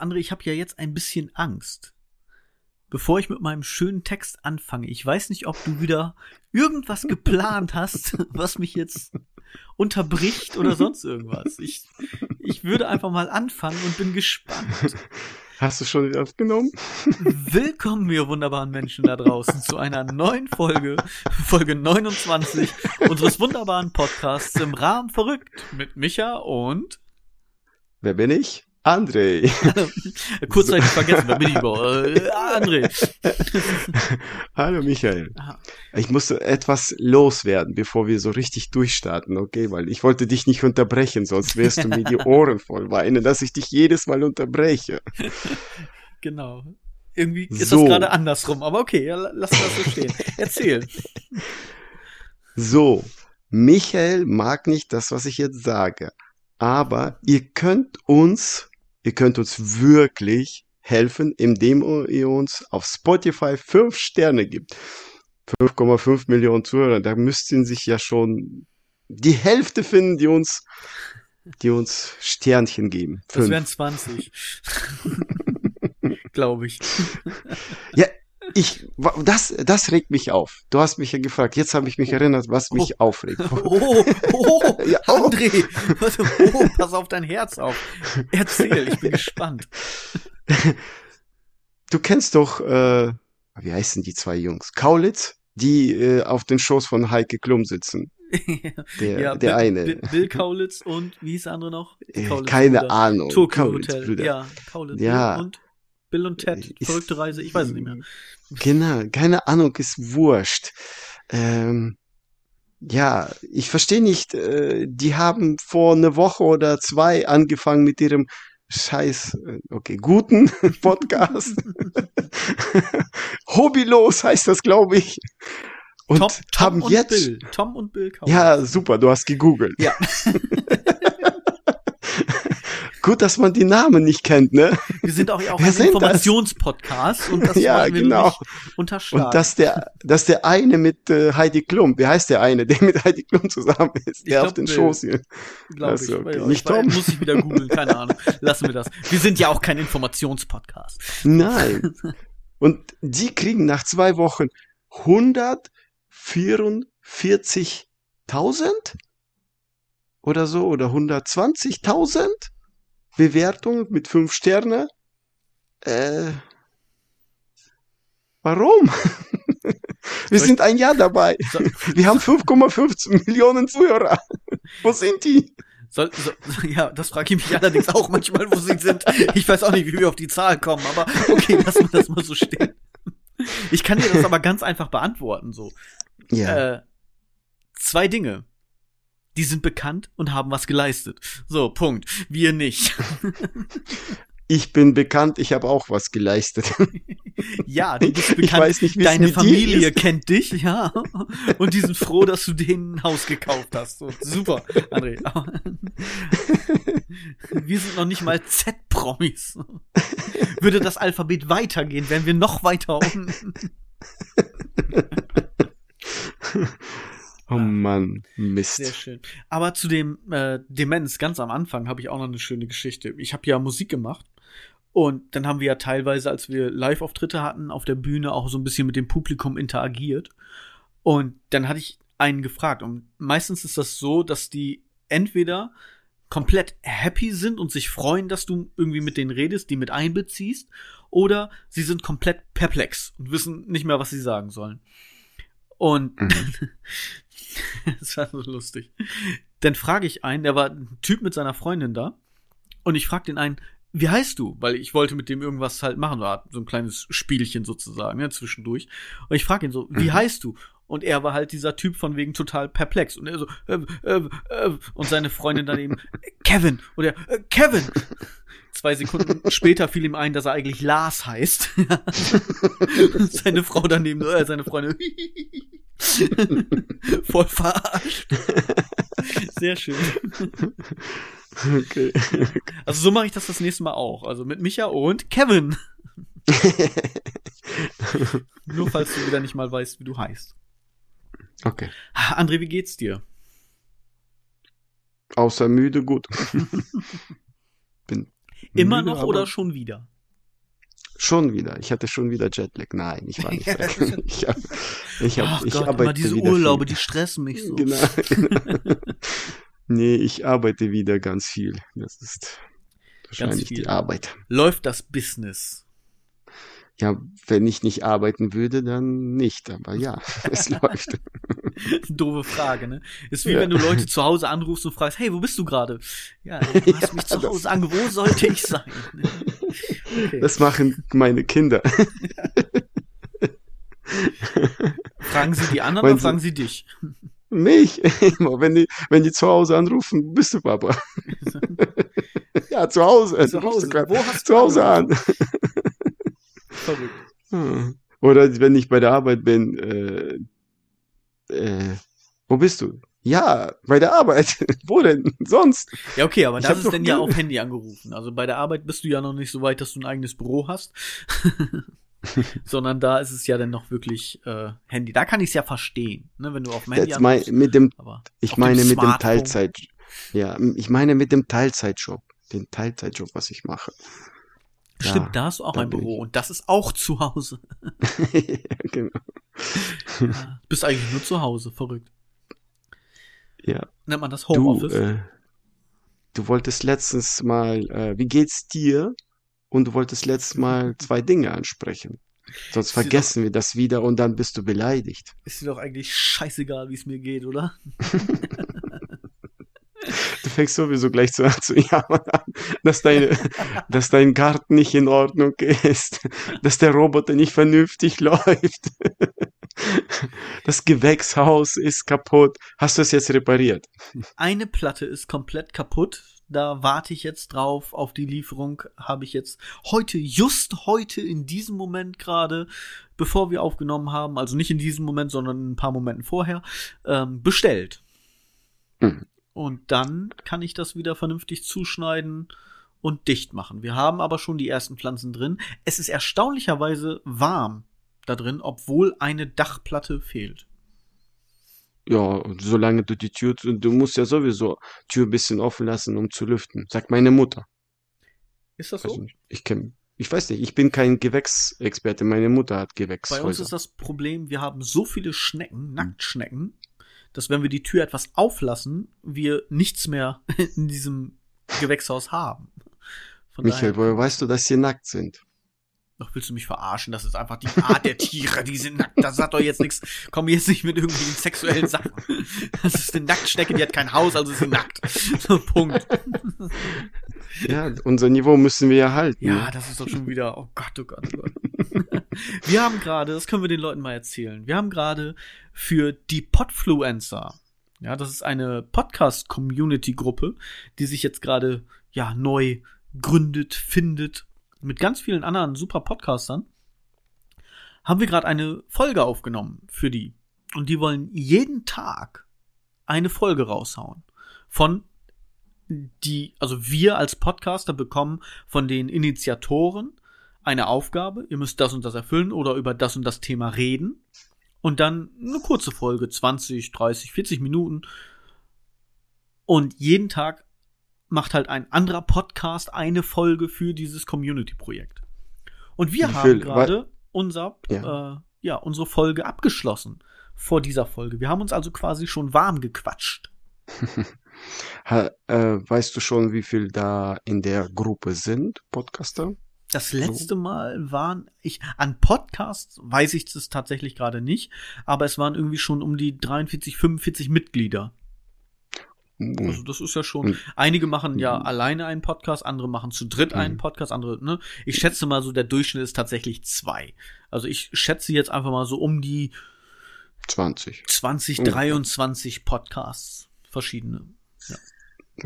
André, ich habe ja jetzt ein bisschen Angst. Bevor ich mit meinem schönen Text anfange, ich weiß nicht, ob du wieder irgendwas geplant hast, was mich jetzt unterbricht oder sonst irgendwas. Ich, ich würde einfach mal anfangen und bin gespannt. Hast du schon wieder aufgenommen? Willkommen, ihr wunderbaren Menschen da draußen, zu einer neuen Folge, Folge 29 unseres wunderbaren Podcasts im Rahmen verrückt mit Micha und Wer bin ich? André. Kurzzeitig vergessen, wer bin ich überhaupt? Äh, André. Hallo Michael. Ich musste etwas loswerden, bevor wir so richtig durchstarten, okay? Weil ich wollte dich nicht unterbrechen, sonst wirst du mir die Ohren voll weinen, dass ich dich jedes Mal unterbreche. Genau. Irgendwie ist so. das gerade andersrum, aber okay, ja, lass das so stehen. Erzähl. So, Michael mag nicht das, was ich jetzt sage. Aber ihr könnt uns Ihr könnt uns wirklich helfen, indem ihr uns auf Spotify fünf Sterne gibt. 5,5 Millionen Zuhörer, da müssten sich ja schon die Hälfte finden, die uns, die uns Sternchen geben. Fünf. Das wären 20. Glaube ich. Ja, ich, das, das regt mich auf. Du hast mich ja gefragt. Jetzt habe ich mich erinnert, was mich oh. aufregt. Oh, oh, ja, oh. André, warte, oh, pass auf dein Herz auf. Erzähl, ich bin gespannt. Du kennst doch, äh, wie heißen die zwei Jungs? Kaulitz, die äh, auf den Schoß von Heike Klum sitzen. Der, ja, der Bill, eine. Bill Kaulitz und wie hieß der andere noch? Äh, Kaulitz Keine Bruder. Ahnung. Tokyo Kaulitz Hotel. Brüder. Ja, Kaulitz ja. und Bill und Ted, verrückte Reise, ich weiß es nicht mehr. Genau, keine Ahnung, ist wurscht. Ähm, ja, ich verstehe nicht, äh, die haben vor einer Woche oder zwei angefangen mit ihrem scheiß, äh, okay, guten Podcast. Hobbylos heißt das, glaube ich. Und Tom, Tom haben und jetzt. Bill. Tom und Bill. Ja, super, du hast gegoogelt. Ja. Gut, dass man die Namen nicht kennt, ne? Wir sind auch, auch ein Informationspodcast und das ja, genau. unterschlagen. Und dass der, dass der eine mit äh, Heidi Klum, wie heißt der eine, der mit Heidi Klum zusammen ist, der glaub, auf den Schoß hier. Glaube ich. Okay. Ja, nicht Tom? Muss ich wieder googeln, keine Ahnung. Lassen wir das. Wir sind ja auch kein Informationspodcast. Nein. Und die kriegen nach zwei Wochen 144.000 oder so oder 120.000 Bewertung mit fünf Sterne. Äh, warum? Wir sind ein Jahr dabei. Wir haben 5,5 Millionen Zuhörer. Wo sind die? Soll, so, ja, das frage ich mich allerdings auch manchmal, wo sie sind. Ich weiß auch nicht, wie wir auf die Zahl kommen, aber okay, lassen wir das mal so stehen. Ich kann dir das aber ganz einfach beantworten, so. Ja. Äh, zwei Dinge die sind bekannt und haben was geleistet. So, Punkt. Wir nicht. Ich bin bekannt, ich habe auch was geleistet. Ja, du bist bekannt. Ich weiß nicht, Deine Familie kennt dich, ja. Und die sind froh, dass du denen ein Haus gekauft hast. So, super, André. Wir sind noch nicht mal Z-Promis. Würde das Alphabet weitergehen, wären wir noch weiter unten. Oh Mann, Mist. Sehr schön. Aber zu dem äh, Demenz ganz am Anfang habe ich auch noch eine schöne Geschichte. Ich habe ja Musik gemacht und dann haben wir ja teilweise, als wir Live-Auftritte hatten, auf der Bühne auch so ein bisschen mit dem Publikum interagiert. Und dann hatte ich einen gefragt. Und meistens ist das so, dass die entweder komplett happy sind und sich freuen, dass du irgendwie mit denen redest, die mit einbeziehst, oder sie sind komplett perplex und wissen nicht mehr, was sie sagen sollen. Und mhm. das war so lustig. Dann frage ich einen, der war ein Typ mit seiner Freundin da. Und ich frage den einen, wie heißt du? Weil ich wollte mit dem irgendwas halt machen, war so ein kleines Spielchen sozusagen, ja, zwischendurch. Und ich frage ihn so, wie mhm. heißt du? Und er war halt dieser Typ von wegen total perplex. Und er so, äh, äh, äh, und seine Freundin daneben, Kevin. Und er, äh, Kevin. Zwei Sekunden später fiel ihm ein, dass er eigentlich Lars heißt. seine Frau daneben, äh, seine Freundin. Voll verarscht. Sehr schön. Okay. Also so mache ich das das nächste Mal auch. Also mit Micha und Kevin. Nur falls du wieder nicht mal weißt, wie du heißt. Okay. André, wie geht's dir? Außer müde gut. Bin Immer noch oder schon wieder? Schon wieder. Ich hatte schon wieder Jetlag. Nein, ich war nicht weg. Ich, hab, ich, hab, Ach ich Gott, arbeite immer diese Urlaube, viel. die stressen mich so. Genau. nee, ich arbeite wieder ganz viel. Das ist wahrscheinlich die Arbeit. Läuft das Business? Ja, wenn ich nicht arbeiten würde, dann nicht. Aber ja, es läuft. Doofe Frage, ne? Ist wie Ja. wenn du Leute zu Hause anrufst und fragst, hey, wo bist du gerade? Ja, du hast Ja, mich zu Hause ange, wo sollte ich sein? Okay. Das machen meine Kinder. fragen sie die anderen Meinen oder Sie- fragen sie dich? Mich immer, wenn die, wenn die zu Hause anrufen, bist du Papa? ja, zu Hause. Zu du Hause. grad Wo hast du zu Hause an. Verrückt. Hm. Oder wenn ich bei der Arbeit bin, äh, äh, wo bist du? Ja, bei der Arbeit. wo denn sonst? Ja, okay, aber Ich das ist dann ja auf Handy angerufen. Also bei der Arbeit bist du ja noch nicht so weit, dass du ein eigenes Büro hast. Sondern da ist es ja dann noch wirklich äh, Handy. Da kann ich es ja verstehen, ne, wenn du auf dem Handy anrufst. mit dem, Aber ich auf dem meine mit dem. Teilzeit, ja, ich meine mit dem Teilzeitjob, den Teilzeitjob, was ich mache. Ja, Stimmt, da hast du auch ein Büro ich. und das ist auch zu Hause. ja, genau. Ja, du bist eigentlich nur zu Hause, verrückt. Ja. Nennt man das Du, Homeoffice? äh, du wolltest letztens mal, äh, wie geht's dir? Und du wolltest letztes Mal zwei Dinge ansprechen. Sonst Ist vergessen wir das wieder und dann bist du beleidigt. Ist dir doch eigentlich scheißegal, wie es mir geht, oder? Du fängst sowieso gleich zu, zu jammern an, dass, deine, dass dein Garten nicht in Ordnung ist, dass der Roboter nicht vernünftig läuft. Das Gewächshaus ist kaputt. Hast du es jetzt repariert? Eine Platte ist komplett kaputt. Da warte ich jetzt drauf. Auf die Lieferung habe ich jetzt heute, just heute in diesem Moment gerade, bevor wir aufgenommen haben, also nicht in diesem Moment, sondern ein paar Momenten vorher, ähm, bestellt. Und dann kann ich das wieder vernünftig zuschneiden und dicht machen. Wir haben aber schon die ersten Pflanzen drin. Es ist erstaunlicherweise warm da drin, obwohl eine Dachplatte fehlt. Ja, solange du die Tür, du musst ja sowieso Tür ein bisschen offen lassen, um zu lüften. Sagt meine Mutter. Ist das Weiß so? nicht, ich kenn, ich weiß nicht, ich bin kein Gewächsexperte. Meine Mutter hat Bei uns Gewächshäuser. ist das Problem, wir haben so viele Schnecken, Nacktschnecken, dass wenn wir die Tür etwas auflassen, wir nichts mehr in diesem Gewächshaus haben. Von Michael, woher weißt du, dass sie nackt sind? doch willst du mich verarschen? Das ist einfach die Art der Tiere, die sind nackt. Das sagt doch jetzt nichts. Komm jetzt nicht mit irgendwelchen sexuellen Sachen. Das ist eine Nacktschnecke, die hat kein Haus, also ist sie nackt. So, Punkt. Ja, unser Niveau müssen wir ja halten. Ja, das ist doch schon wieder, oh Gott, oh Gott, oh Gott. Wir haben gerade, das können wir den Leuten mal erzählen, wir haben gerade für die Podfluencer, ja, das ist eine Podcast-Community-Gruppe, die sich jetzt gerade, ja, neu gründet, findet, mit ganz vielen anderen super Podcastern, haben wir gerade eine Folge aufgenommen für die. Und die wollen jeden Tag eine Folge raushauen. Von die, also wir als Podcaster bekommen von den Initiatoren eine Aufgabe, ihr müsst das und das erfüllen oder über das und das Thema reden. Und dann eine kurze Folge, 20, 30, 40 Minuten. Und jeden Tag macht halt ein anderer Podcast eine Folge für dieses Community-Projekt. Und wir haben gerade unser, Ja. Äh, ja, unsere Folge abgeschlossen vor dieser Folge. Wir haben uns also quasi schon warm gequatscht. Ha, äh, weißt du schon, wie viel da in der Gruppe sind, Podcaster? Das letzte Mal waren ich an Podcasts weiß ich das tatsächlich gerade nicht, aber es waren irgendwie schon um die 43, 45 Mitglieder. Hm. Also das ist ja schon. Und- Einige machen ja Mhm. alleine einen Podcast, andere machen zu dritt einen Mhm. Podcast, andere. Ne? Ich schätze mal so der Durchschnitt ist tatsächlich zwei. Also ich schätze jetzt einfach mal so um die 20. 20, Ungefähr. 23 Podcasts verschiedene. Ja,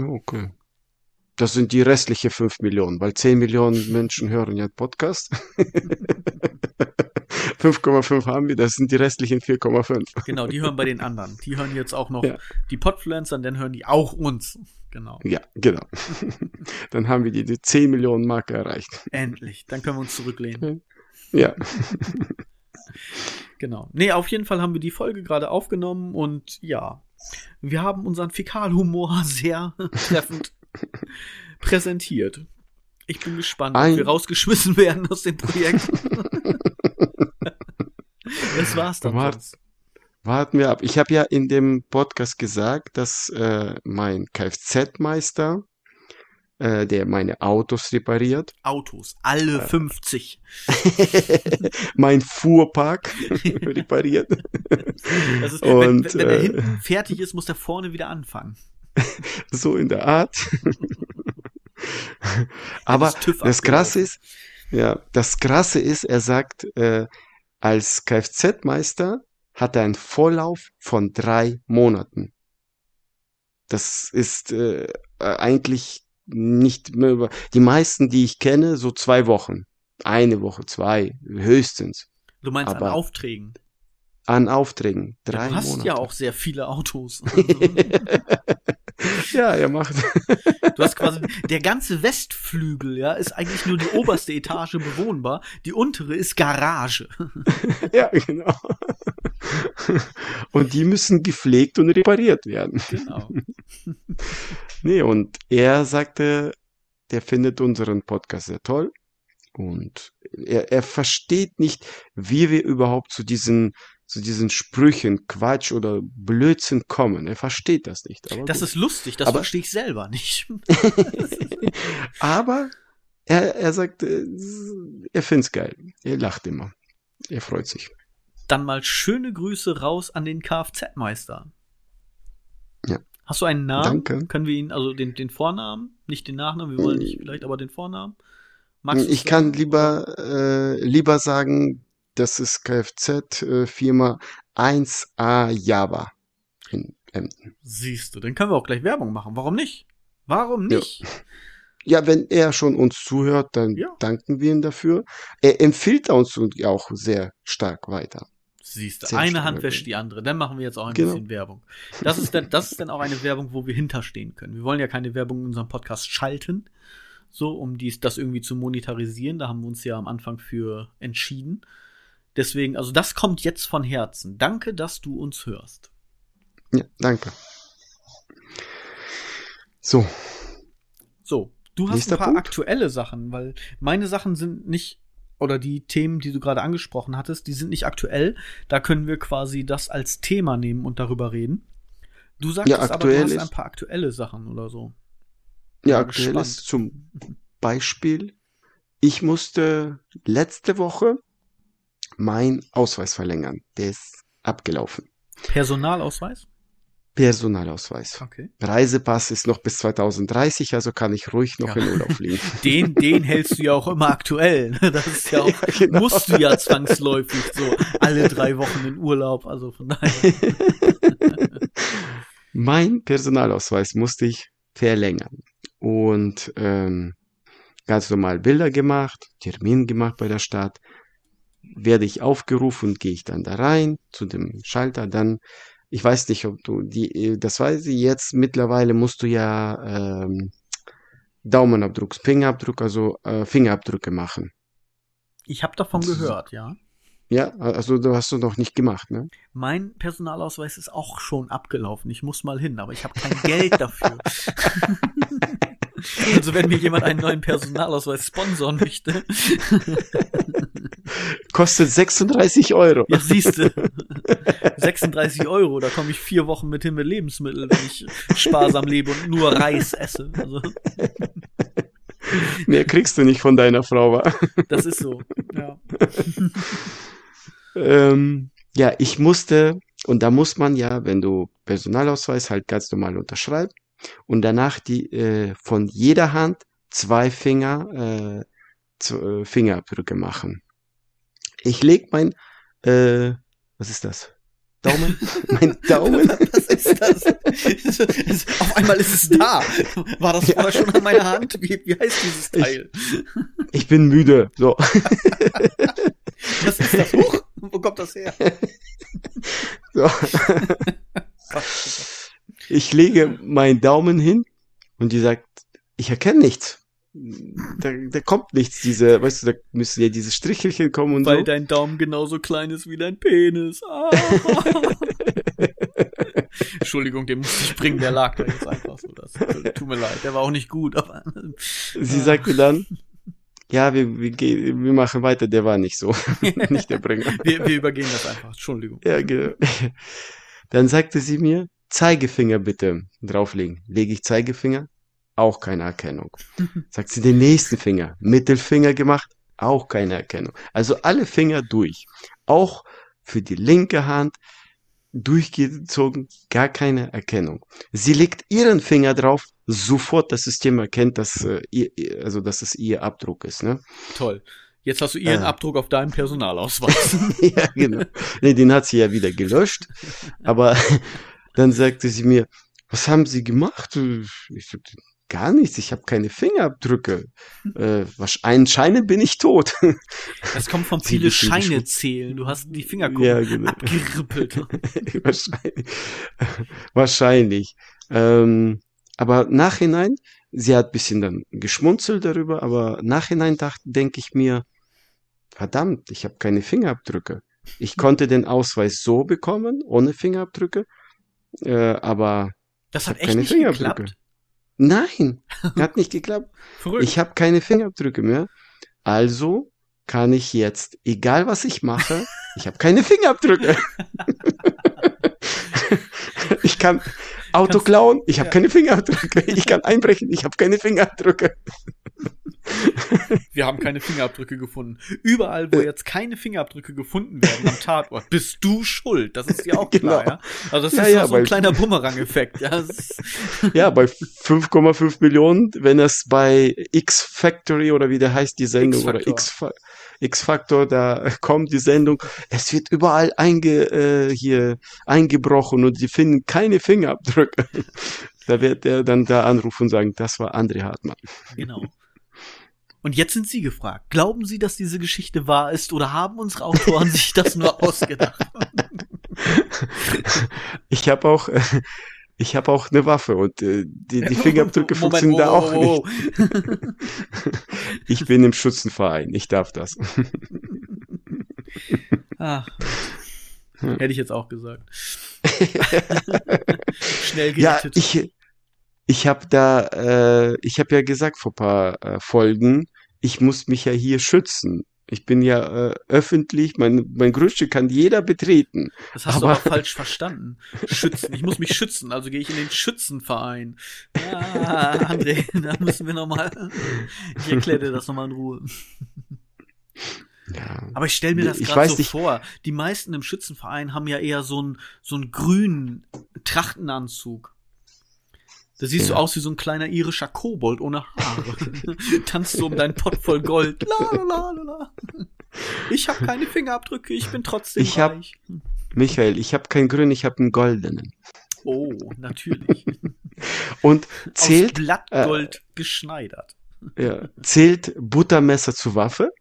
Okay. Das sind die restliche 5 Millionen, weil 10 Millionen Menschen hören ja Podcast. 5,5 haben wir, das sind die restlichen 4,5. Genau, die hören bei den anderen. Die hören jetzt auch noch Ja. die Podfluencer, und dann hören die auch uns. Genau. Ja, genau. Dann haben wir die, die 10 Millionen Marke erreicht. Endlich. Dann können wir uns zurücklehnen. Ja. Genau. Nee, auf jeden Fall haben wir die Folge gerade aufgenommen und ja, wir haben unseren Fäkalhumor sehr treffend präsentiert. Ich bin gespannt, Ein- ob wir rausgeschmissen werden aus dem Projekt. das war's dann. Wart- sonst. Warten wir ab. Ich habe ja in dem Podcast gesagt, dass äh, mein Kfz-Meister, äh, der meine Autos repariert, Autos, alle 50. mein Fuhrpark repariert. Ist, wenn, wenn, Und, wenn der äh, hinten fertig ist, muss der vorne wieder anfangen. so in der Art. Aber das Krasse ist, ja, das Krasse ist, er sagt, äh, als Kfz-Meister hat er einen Vorlauf von drei Monaten. Das ist äh, eigentlich nicht mehr über, die meisten, die ich kenne, so zwei Wochen. Eine Woche, zwei, höchstens. Du meinst an aber- Aufträgen. An Aufträgen. Drei du hast Monate. ja auch sehr viele Autos. ja, er macht. Du hast quasi, der ganze Westflügel, ja, ist eigentlich nur die oberste Etage bewohnbar. Die untere ist Garage. ja, genau. Und die müssen gepflegt und repariert werden. Genau. Nee, und er sagte, der findet unseren Podcast sehr toll. Und er, er versteht nicht, wie wir überhaupt zu diesen, zu diesen Sprüchen, Quatsch oder Blödsinn kommen. Er versteht das nicht. Das gut. ist lustig, das Aber- verstehe ich selber nicht. aber er, er sagt, äh, er find's geil. Er lacht immer. Er freut sich. Dann mal schöne Grüße raus an den Kfz-Meister. Ja. Hast du einen Namen? Danke. Können wir ihn, also den, den Vornamen, nicht den Nachnamen, wir wollen nicht vielleicht, aber den Vornamen? Du ich kann lieber, äh, lieber sagen, das ist Kfz-Firma 1A Java in Emden. Siehst du, dann können wir auch gleich Werbung machen. Warum nicht? Warum Ja. nicht? Ja, wenn er schon uns zuhört, dann Ja. danken wir ihm dafür. Er empfiehlt uns auch sehr stark weiter. Siehst du, Sehr eine Hand ja. wäscht die andere. Dann machen wir jetzt auch ein Genau. bisschen Werbung. Das ist, dann, das ist dann auch eine Werbung, wo wir hinterstehen können. Wir wollen ja keine Werbung in unserem Podcast schalten, so um dies, das irgendwie zu monetarisieren. Da haben wir uns ja am Anfang für entschieden. Deswegen, also das kommt jetzt von Herzen. Danke, dass du uns hörst. Ja, danke. So, So, du hast Nächster ein paar Punkt. aktuelle Sachen, weil meine Sachen sind nicht, oder die Themen, die du gerade angesprochen hattest, die sind nicht aktuell. Da können wir quasi das als Thema nehmen und darüber reden. Du sagst Ja, aber, du hast ein paar aktuelle Sachen oder so. ja, aktuell gespannt. ist zum Beispiel, ich musste letzte Woche meinen Ausweis verlängern. Der ist abgelaufen. Personalausweis? Personalausweis. Okay. Reisepass ist noch bis 2030, also kann ich ruhig noch Ja. in Urlaub fliegen. Den, den hältst du ja auch immer aktuell. ne? Das ist ja auch, Ja, genau. musst du ja zwangsläufig so alle drei Wochen in Urlaub. Also von daher. Mein Personalausweis musste ich verlängern. Und ähm, ganz normal Bilder gemacht, Termin gemacht bei der Stadt. Werde ich aufgerufen, gehe ich dann da rein zu dem Schalter. Dann, ich weiß nicht, ob du die, das weiß ich jetzt. Mittlerweile musst du ja ähm, Daumenabdruck, Fingerabdruck, also äh, Fingerabdrücke machen. Ich habe davon gehört, ja. Ja, also du hast du noch nicht gemacht, ne? Mein Personalausweis ist auch schon abgelaufen. Ich muss mal hin, aber ich habe kein Geld dafür. also wenn mir jemand einen neuen Personalausweis sponsoren möchte, Kostet 36 Euro. ja siehste, 36 Euro, da komme ich vier Wochen mit hin mit Lebensmitteln, wenn ich sparsam lebe und nur Reis esse. Also Mehr kriegst du nicht von deiner Frau, wa? das ist so. Ja. Ähm, ja, ich musste, und da muss man ja, wenn du Personalausweis halt ganz normal unterschreiben und danach die äh, von jeder Hand zwei Finger äh, äh, Fingerabdrücke machen. Ich leg mein, äh, was ist das? Daumen? mein Daumen? Was ist das? Auf einmal ist es da. War das vorher schon an meiner Hand? Wie, wie heißt dieses Teil? Ich bin müde. So. Was ist das? Huch, wo kommt das her? so. Ich lege meinen Daumen hin und die sagt, ich erkenne nichts. Da, da kommt nichts, diese, weißt du, da müssen ja diese Strichelchen kommen und Weil so. dein Daumen genauso klein ist wie dein Penis. Ah. Entschuldigung, den musste ich bringen, der lag da jetzt einfach so. Das. tut mir leid, der war auch nicht gut, aber. Sie sagte dann, ja, wir, wir, gehen, wir machen weiter, der war nicht so. nicht der Bringer. wir, wir übergehen das einfach, Entschuldigung. Ja, genau. Dann sagte sie mir, Zeigefinger bitte drauflegen. Lege ich Zeigefinger, auch keine Erkennung. Sagt sie den nächsten Finger, Mittelfinger gemacht, auch keine Erkennung. Also alle Finger durch. Auch für die linke Hand durchgezogen, gar keine Erkennung. Sie legt ihren Finger drauf, sofort das System erkennt, dass, äh, ihr, also, dass es ihr Abdruck ist. Ne? Toll. Jetzt hast du ihren äh. Abdruck auf deinem Personalausweis. ja, genau. Nee, den hat sie ja wieder gelöscht. Aber dann sagte sie mir, was haben Sie gemacht? Ich sagte, gar nichts, ich habe keine Fingerabdrücke. Äh, anscheinend bin ich tot. Das kommt von viele Scheine zählen. Du hast die Fingerkuppen ja, genau. abgerippelt. Wahrscheinlich. Wahrscheinlich. Ähm, aber nachhinein, sie hat bisschen dann geschmunzelt darüber, aber nachhinein denke ich mir, verdammt, ich habe keine Fingerabdrücke. Ich konnte den Ausweis so bekommen, ohne Fingerabdrücke, äh, aber das hat echt nicht geklappt. Nein, hat nicht geklappt. Verrückt. Ich habe keine Fingerabdrücke mehr. Also kann ich jetzt, egal was ich mache, ich habe keine Fingerabdrücke. ich kann Auto klauen, ich habe ja. keine Fingerabdrücke. Ich kann einbrechen, ich habe keine Fingerabdrücke. Wir haben keine Fingerabdrücke gefunden. Überall, wo jetzt keine Fingerabdrücke gefunden werden am Tatort, bist du schuld. Das ist dir auch klar, genau. ja? Also das ja, ist ja, so ein kleiner Bumerang-Effekt. Ja, ja, bei 5,5 Millionen, wenn es bei X-Factory oder wie der heißt, die Sendung oder X-Factor, da kommt die Sendung, es wird überall einge, äh, hier eingebrochen und sie finden keine Fingerabdrücke. Da wird er dann da anrufen und sagen, das war André Hartmann. Genau. Und jetzt sind Sie gefragt. Glauben Sie, dass diese Geschichte wahr ist oder haben unsere Autoren sich das nur ausgedacht? ich habe auch, ich habe auch eine Waffe und äh, die, die Fingerabdrücke Moment, funktionieren da auch oh, nicht. ich bin im Schützenverein, ich darf das. Ach, hätte ich jetzt auch gesagt. Schnell gerettet. Ja, ich, ich habe da, äh, ich habe ja gesagt vor paar äh, Folgen, ich muss mich ja hier schützen. Ich bin ja äh, öffentlich, mein, mein Grundstück kann jeder betreten. Das hast aber, du aber falsch verstanden. Schützen. Ich muss mich schützen, also gehe ich in den Schützenverein. Ja, André, da müssen wir nochmal. Ich erkläre dir das nochmal in Ruhe. Ja. Aber ich stelle mir das gerade so nicht. vor. Die meisten im Schützenverein haben ja eher so einen so einen grünen Trachtenanzug. Da siehst ja. du aus wie so ein kleiner irischer Kobold ohne Haare. Tanzt so um deinen Pott voll Gold. La, la, la, la. Ich habe keine Fingerabdrücke, ich bin trotzdem ich reich. Hab, Michael, ich habe keinen grünen, ich habe einen goldenen. Oh, natürlich. Und zählt Aus Blattgold äh, geschneidert. Ja, zählt Buttermesser zu Waffe?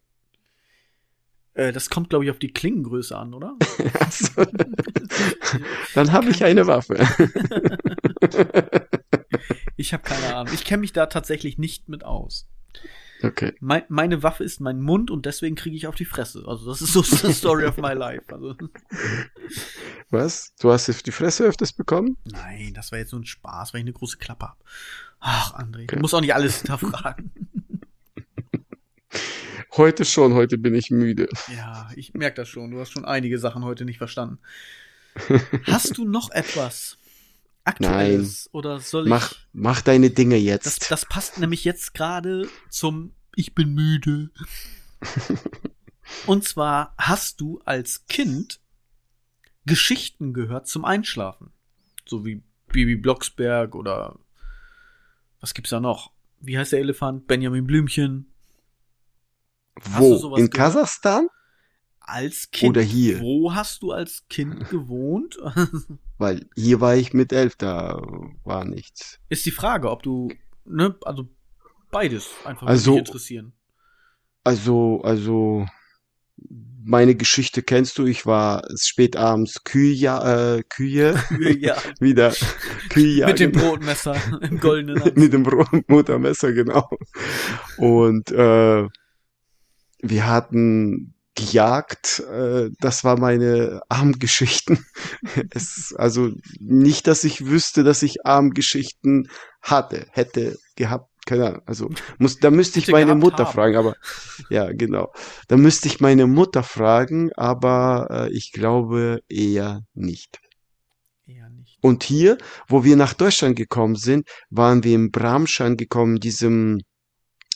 Äh, das kommt, glaube ich, auf die Klingengröße an, oder? so. Dann habe ich eine Waffe. Ich habe keine Ahnung. Ich kenne mich da tatsächlich nicht mit aus. Okay. Mein, meine Waffe ist mein Mund und deswegen kriege ich auf die Fresse. Also das ist so the story of my life. Also. Was? Du hast die Fresse öfters bekommen? Nein, das war jetzt so ein Spaß, weil ich eine große Klappe habe. Ach, André, okay. du musst auch nicht alles hinterfragen. Heute schon, heute bin ich müde. Ja, ich merke das schon. Du hast schon einige Sachen heute nicht verstanden. Hast du noch etwas, Aktuelles? Nein. Oder soll ich. Mach, mach deine Dinge jetzt. Das, das passt nämlich jetzt gerade zum Ich bin müde. Und zwar hast du als Kind Geschichten gehört zum Einschlafen. So wie Bibi Blocksberg oder was gibt's da noch? Wie heißt der Elefant? Benjamin Blümchen. Wo? In gehört? Kasachstan? Als Kind. Oder hier. Wo hast du als Kind gewohnt? Weil hier war ich mit elf, da war nichts. Ist die Frage, ob du, ne, also beides einfach also, interessieren. Also, also, meine Geschichte kennst du, ich war spät abends Kühe, äh, Kühe, Kühe wieder Kühe Mit dem Brotmesser im goldenen Mit dem Brotmuttermesser, genau. Und äh, wir hatten gejagt. Äh, das war meine Armgeschichten. es, also nicht, dass ich wüsste, dass ich Armgeschichten hatte, hätte gehabt. Keine Ahnung. Also muss, da müsste ich meine Mutter haben. fragen, aber ja, genau. Da müsste ich meine Mutter fragen, aber äh, ich glaube eher nicht. Eher nicht. Und hier, wo wir nach Deutschland gekommen sind, waren wir in Bramstein gekommen, diesem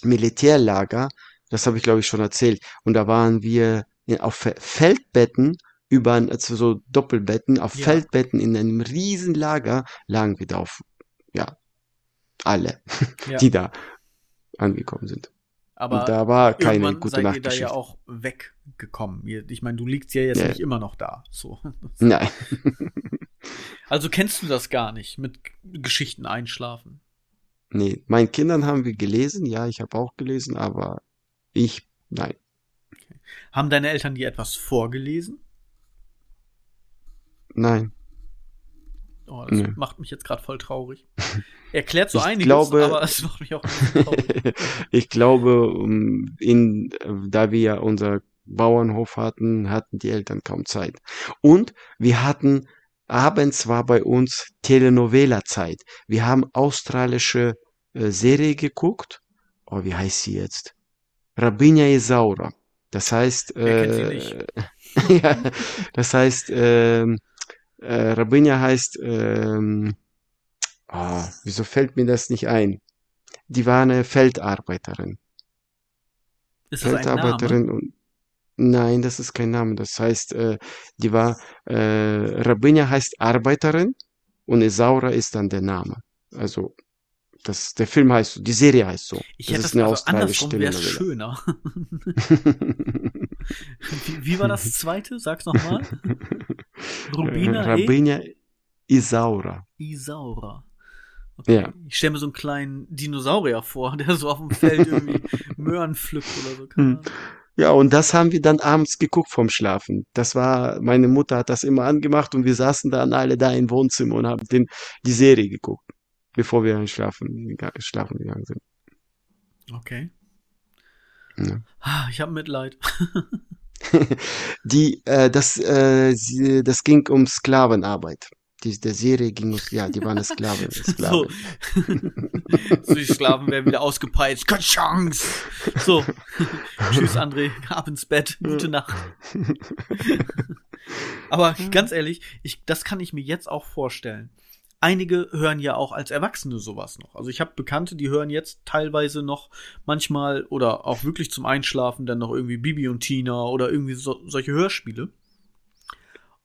Militärlager. Das habe ich, glaube ich, schon erzählt. Und da waren wir auf Feldbetten über also so Doppelbetten, auf ja. Feldbetten in einem riesen Lager lagen wir da auf, ja, alle, ja. die da angekommen sind. Aber und da war keine gute seid ihr da ja auch weggekommen. Ich meine, du liegst ja jetzt ja. nicht immer noch da. So. Nein. also kennst du das gar nicht mit Geschichten einschlafen? Nee, meinen Kindern haben wir gelesen, ja, ich habe auch gelesen, aber ich, nein. Okay. Haben deine Eltern dir etwas vorgelesen? Nein. Oh, das nee. macht mich jetzt gerade voll traurig. Erklärt so ich einiges, glaube, aber es macht mich auch traurig. ich glaube, in, da wir ja unser Bauernhof hatten, hatten die Eltern kaum Zeit. Und wir hatten, abends war bei uns Telenovela-Zeit. Wir haben australische äh, Serie geguckt. Oh, wie heißt sie jetzt? Rabinia Isaura. Das heißt, äh, ja, das heißt, äh, äh, Rabinia heißt, ähm, oh, wieso fällt mir das nicht ein? Die war eine Feldarbeiterin. Ist das Feldarbeiterin ein Name? und Nein, das ist kein Name. Das heißt, äh, die war äh, Rabinia heißt Arbeiterin und Isaura ist dann der Name. Also das, der Film heißt so, die Serie heißt so. Ich das hätte ist das eine also andersrum wäre schöner. wie, wie, war das zweite? Sag's nochmal. Rubina, Rabina Isaura. Isaura. Okay. Ja. Ich stelle mir so einen kleinen Dinosaurier vor, der so auf dem Feld irgendwie Möhren pflückt oder so. Hm. Ja, und das haben wir dann abends geguckt vom Schlafen. Das war, meine Mutter hat das immer angemacht und wir saßen dann alle da im Wohnzimmer und haben den, die Serie geguckt, bevor wir schlafen, schlafen gegangen sind. Okay. Ja. Ich habe Mitleid. die, äh, das, äh, sie, das ging um Sklavenarbeit. Die, der Serie ging um, ja, die waren Sklaven. Sklaven. So. so, die Sklaven werden wieder ausgepeitscht. Keine Chance. So. Tschüss, André. Ab ins Bett. Gute Nacht. Aber ganz ehrlich, ich, das kann ich mir jetzt auch vorstellen einige hören ja auch als Erwachsene sowas noch. Also ich habe Bekannte, die hören jetzt teilweise noch manchmal oder auch wirklich zum Einschlafen dann noch irgendwie Bibi und Tina oder irgendwie so, solche Hörspiele.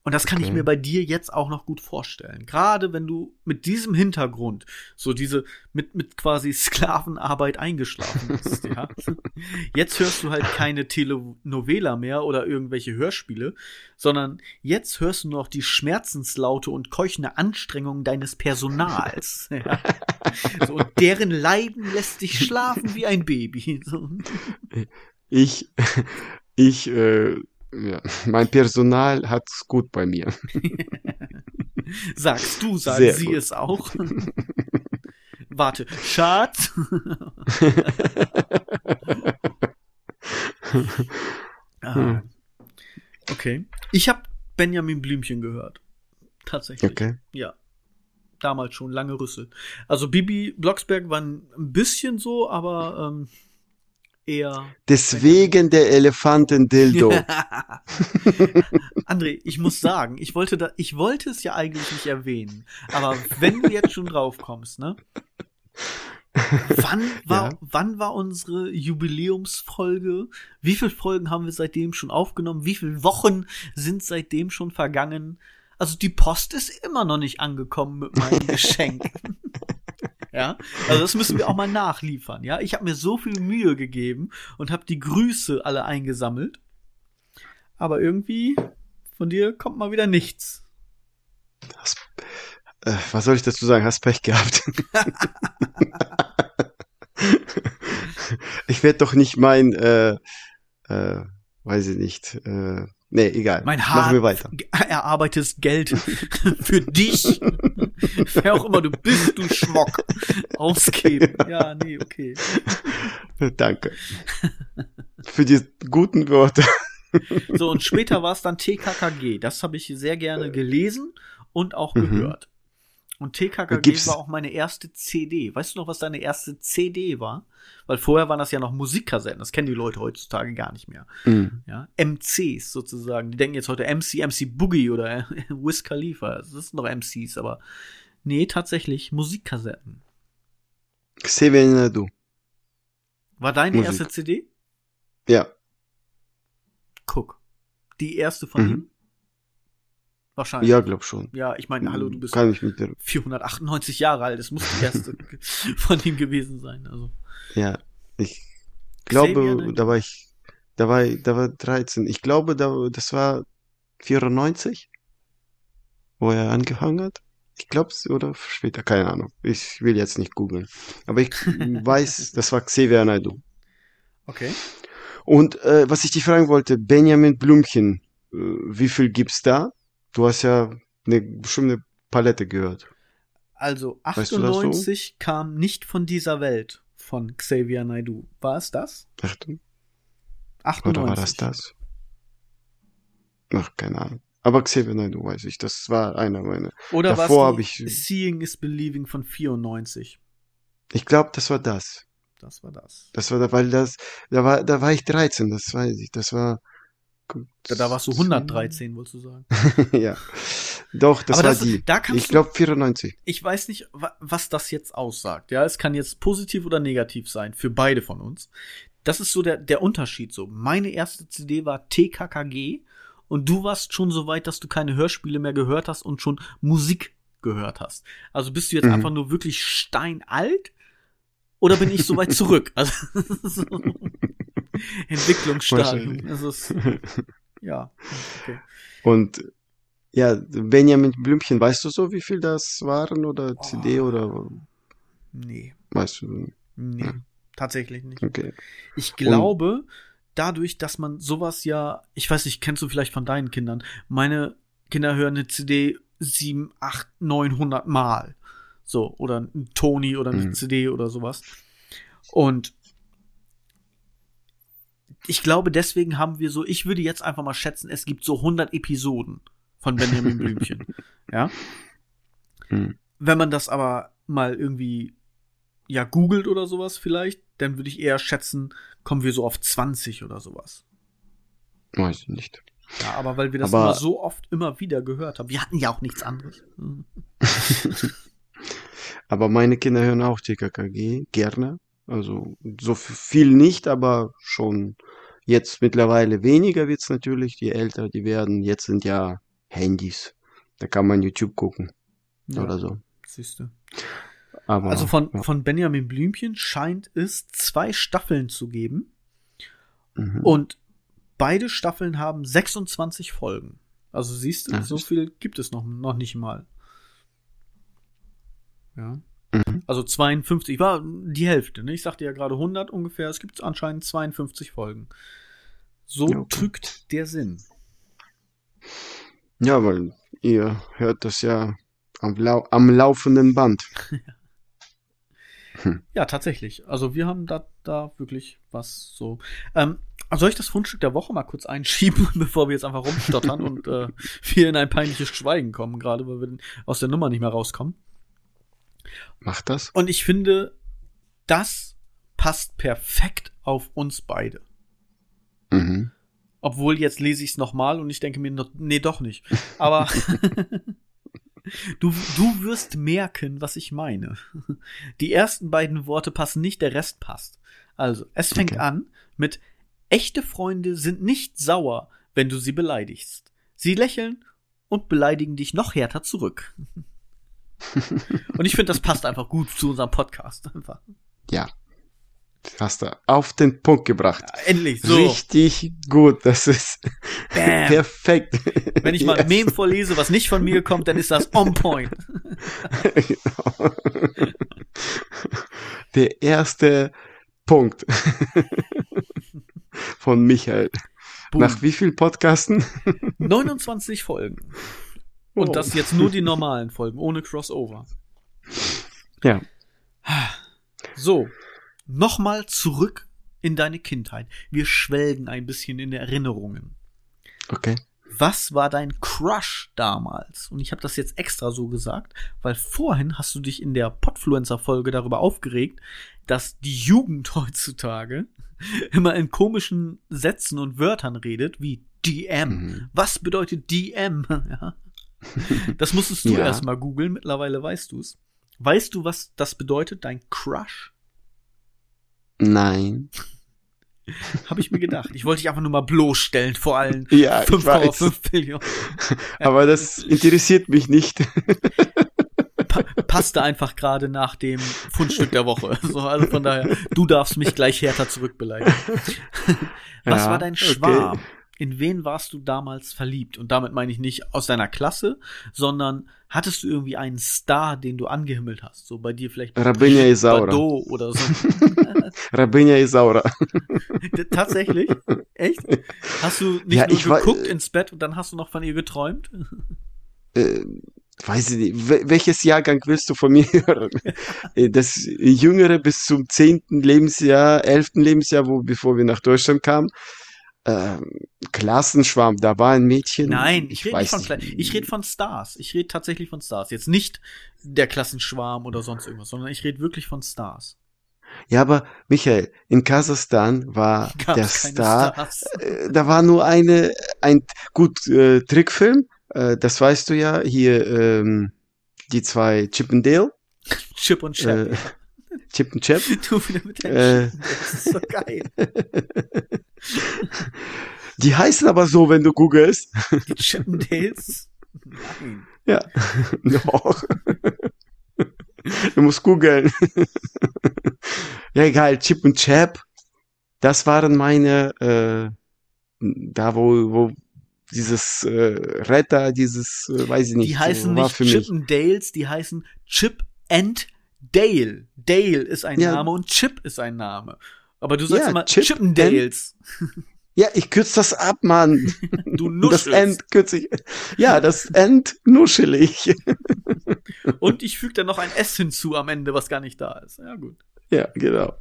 Und das kann okay. ich mir bei dir jetzt auch noch gut vorstellen. Gerade wenn du mit diesem Hintergrund, so diese, mit, mit quasi Sklavenarbeit eingeschlafen bist, ja. Jetzt hörst du halt keine Telenovela mehr oder irgendwelche Hörspiele, sondern jetzt hörst du noch die Schmerzenslaute und keuchende Anstrengungen deines Personals, ja. So, und deren Leiden lässt dich schlafen wie ein Baby. So. Ich, ich, äh, ja, mein Personal hat's gut bei mir. Sagst du, sagen Sehr sie gut. es auch. Warte, Schatz. ah. Okay. Ich habe Benjamin Blümchen gehört. Tatsächlich. Okay. Ja. Damals schon, lange Rüssel. Also Bibi Blocksberg war ein bisschen so, aber ähm, eher. Deswegen der Elefantendildo. André, ich muss sagen, ich wollte da, ich wollte es ja eigentlich nicht erwähnen, aber wenn du jetzt schon drauf kommst, ne? Wann war, ja. wann war unsere Jubiläumsfolge? Wie viele Folgen haben wir seitdem schon aufgenommen? Wie viele Wochen sind seitdem schon vergangen? Also die Post ist immer noch nicht angekommen mit meinem Geschenk. Ja, also das müssen wir auch mal nachliefern. Ja, ich habe mir so viel Mühe gegeben und habe die Grüße alle eingesammelt, aber irgendwie von dir kommt mal wieder nichts. Das, äh, was soll ich dazu sagen? Hast Pech gehabt. ich werde doch nicht mein, äh, äh, weiß ich nicht, äh, Nee, egal. Mein Haar erarbeitetes Geld für dich. Wer auch immer du bist, du Schmock. Ausgeben. Ja, nee, okay. Danke. Für die guten Worte. So, und später war es dann TKKG. Das habe ich sehr gerne gelesen und auch Mhm. gehört. Und TKKG Gibt's- war auch meine erste CD. Weißt du noch, was deine erste CD war? Weil vorher waren das ja noch Musikkassetten. Das kennen die Leute heutzutage gar nicht mehr. Mhm. Ja, MCs sozusagen. Die denken jetzt heute MC, MC Boogie oder Wiz Khalifa. Das sind noch MCs, aber nee, tatsächlich Musikkassetten. Xavier Nadu. War deine Musik. erste CD? Ja. Guck. Die erste von Mhm. ihm? Wahrscheinlich. Ja, glaub schon. Ja, ich meine, hallo, du bist Kann ich mit der, 498 Jahre alt. Das muss die erste von ihm gewesen sein. Also. ja, ich glaube, Naidoo. da war ich, da war ich, da war 13. Ich glaube, da, das war 94, wo er angefangen hat. Ich glaube, oder später, keine Ahnung. Ich will jetzt nicht googeln. Aber ich weiß, das war Xavier Naidoo. Okay. Und äh, was ich dich fragen wollte, Benjamin Blümchen, äh, wie viel gibt's da? Du hast ja eine bestimmte Palette gehört. Also Weißt du so? 98 kam nicht von dieser Welt von Xavier Naidoo. War es das? Achtung. 98. Oder war das das? Ach, keine Ahnung. Aber Xavier Naidoo weiß ich, das war einer meiner. Oder Davor war hab es die ich- Seeing is Believing von 94? Ich glaube, das war das. Das war das. Das war da, weil das, da war, da war ich 13, das weiß ich. Das war. Da, da warst du 113, wolltest du sagen. ja. Doch, das Aber war das, die. da Ich glaube 94. ich weiß nicht, wa- was das jetzt aussagt. Ja, es kann jetzt positiv oder negativ sein für beide von uns. Das ist so der, der Unterschied so. Meine erste CD war TKKG und du warst schon so weit, dass du keine Hörspiele mehr gehört hast und schon Musik gehört hast. Also bist du jetzt Mhm. einfach nur wirklich steinalt oder bin ich so weit zurück? Also so Entwicklungsstadium. Also es, ja, okay. Und ja, Benjamin Blümchen, weißt du so, wie viel das waren oder CD Oh. oder Nee, weißt du? nee, Ja. tatsächlich nicht. Okay. Ich glaube, dadurch, dass man sowas ja, ich weiß nicht, kennst du vielleicht von deinen Kindern, meine Kinder hören eine CD 7, 8, 900 Mal. So, oder ein Tony oder eine Mhm. CD oder sowas. Und ich glaube, deswegen haben wir so, ich würde jetzt einfach mal schätzen, es gibt so 100 Episoden von Benjamin Blümchen. ja. Hm. Wenn man das aber mal irgendwie ja googelt oder sowas vielleicht, dann würde ich eher schätzen, kommen wir so auf 20 oder sowas. Weiß ich nicht. Ja, aber weil wir das Aber- immer so oft immer wieder gehört haben. Wir hatten ja auch nichts anderes. Aber meine Kinder hören auch TKKG gerne. Also so viel nicht, aber schon jetzt mittlerweile weniger wird's natürlich, je älter die werden. Jetzt sind ja Handys. Da kann man YouTube gucken Ja, oder so. siehst du. Aber Also von, ja. von Benjamin Blümchen scheint es zwei Staffeln zu geben. Mhm. Und beide Staffeln haben 26 Folgen. Also siehst du, Ach, so viel gibt es noch, noch nicht mal. Ja. Mhm. Also 52 war die Hälfte, ne? Ich sagte ja gerade 100 ungefähr. Es gibt anscheinend 52 Folgen. So okay. trügt der Sinn. Ja, weil ihr hört das ja am, lau am laufenden Band. Ja, tatsächlich. Also wir haben da, da wirklich was so. Ähm, soll ich das Fundstück der Woche mal kurz einschieben, bevor wir jetzt einfach rumstottern und äh, wir in ein peinliches Schweigen kommen, gerade weil wir aus der Nummer nicht mehr rauskommen. Macht das? Und ich finde, das passt perfekt auf uns beide. Mhm. Obwohl jetzt lese ich es nochmal und ich denke mir, nee, doch nicht. Aber du, du wirst merken, was ich meine. Die ersten beiden Worte passen nicht, der Rest passt. Also, es fängt Okay. an mit echte Freunde sind nicht sauer, wenn du sie beleidigst. Sie lächeln und beleidigen dich noch härter zurück. und ich finde, das passt einfach gut zu unserem Podcast. Einfach. Ja. Hast du auf den Punkt gebracht. Ja, endlich, so. Richtig gut. Das ist Bam. perfekt. Wenn ich mal Yes. Meme vorlese, was nicht von mir kommt, dann ist das on point. Genau. Der erste Punkt von Michael. Boom. Nach wie viel Podcasten? 29 Folgen. Und Oh. das jetzt nur die normalen Folgen, ohne Crossover. Ja. So, nochmal zurück in deine Kindheit. Wir schwelgen ein bisschen in Erinnerungen. Okay. Was war dein Crush damals? Und ich habe das jetzt extra so gesagt, weil vorhin hast du dich in der Podfluencer-Folge darüber aufgeregt, dass die Jugend heutzutage immer in komischen Sätzen und Wörtern redet, wie DM. Mhm. Was bedeutet DM? Ja. Das musstest du Ja. erstmal googeln, mittlerweile weißt du es. Weißt du, was das bedeutet, dein Crush? Nein. Habe ich mir gedacht. Ich wollte dich einfach nur mal bloßstellen vor allen Ja, ich weiß. 5,5 Millionen. Aber das interessiert mich nicht. Pa passte einfach gerade nach dem Fundstück der Woche. So, also von daher, du darfst mich gleich härter zurückbeleidigen. Was Ja, war dein okay. In wen warst du damals verliebt? Und damit meine ich nicht aus deiner Klasse, sondern hattest du irgendwie einen Star, den du angehimmelt hast? So bei dir vielleicht Rabinia Isaura. Bardot oder so. Rabinia Isaura. Tatsächlich? Echt? Hast du nicht Ja, nur ich war- geguckt ins Bett und dann hast du noch von ihr geträumt? Äh, weiß ich nicht. Wel- Welches Jahrgang willst du von mir hören? Äh, Das Jüngere bis zum zehnten Lebensjahr, elften Lebensjahr, wo, bevor wir nach Deutschland kamen. Ähm, Klassenschwarm, da war ein Mädchen. Nein, ich rede nicht weiß von ich rede von Stars. Ich rede tatsächlich von Stars. Jetzt nicht der Klassenschwarm oder sonst irgendwas, sondern ich rede wirklich von Stars. Ja, aber Michael, in Kasachstan war Gab's der Star, äh, da war nur eine, ein, gut, äh, Trickfilm, äh, das weißt du ja, hier, ähm, die zwei Chip and Dale, Chip und Chap. Chip und Chap, Du wieder mit deinen äh. Das ist so geil. die heißen aber so, wenn du googelst. Die Chippendales? Nein. Ja, doch. Du musst googeln. Ja, egal, Chip und Chap, das waren meine, äh, da wo, wo dieses äh, Retter, dieses, äh, weiß ich nicht, Die heißen war nicht für mich. Chippendales, die heißen Chip and Dale. Dale ist ein Ja. Name und Chip ist ein Name. Aber du sagst Ja, immer Chip Chippendales. Ja, ich kürze das ab, Mann. Du Das nuschelst. End kürze ich. Ja, das End nuschel ich. Und ich füge da noch ein S hinzu am Ende, was gar nicht da ist. Ja, gut. Ja, genau.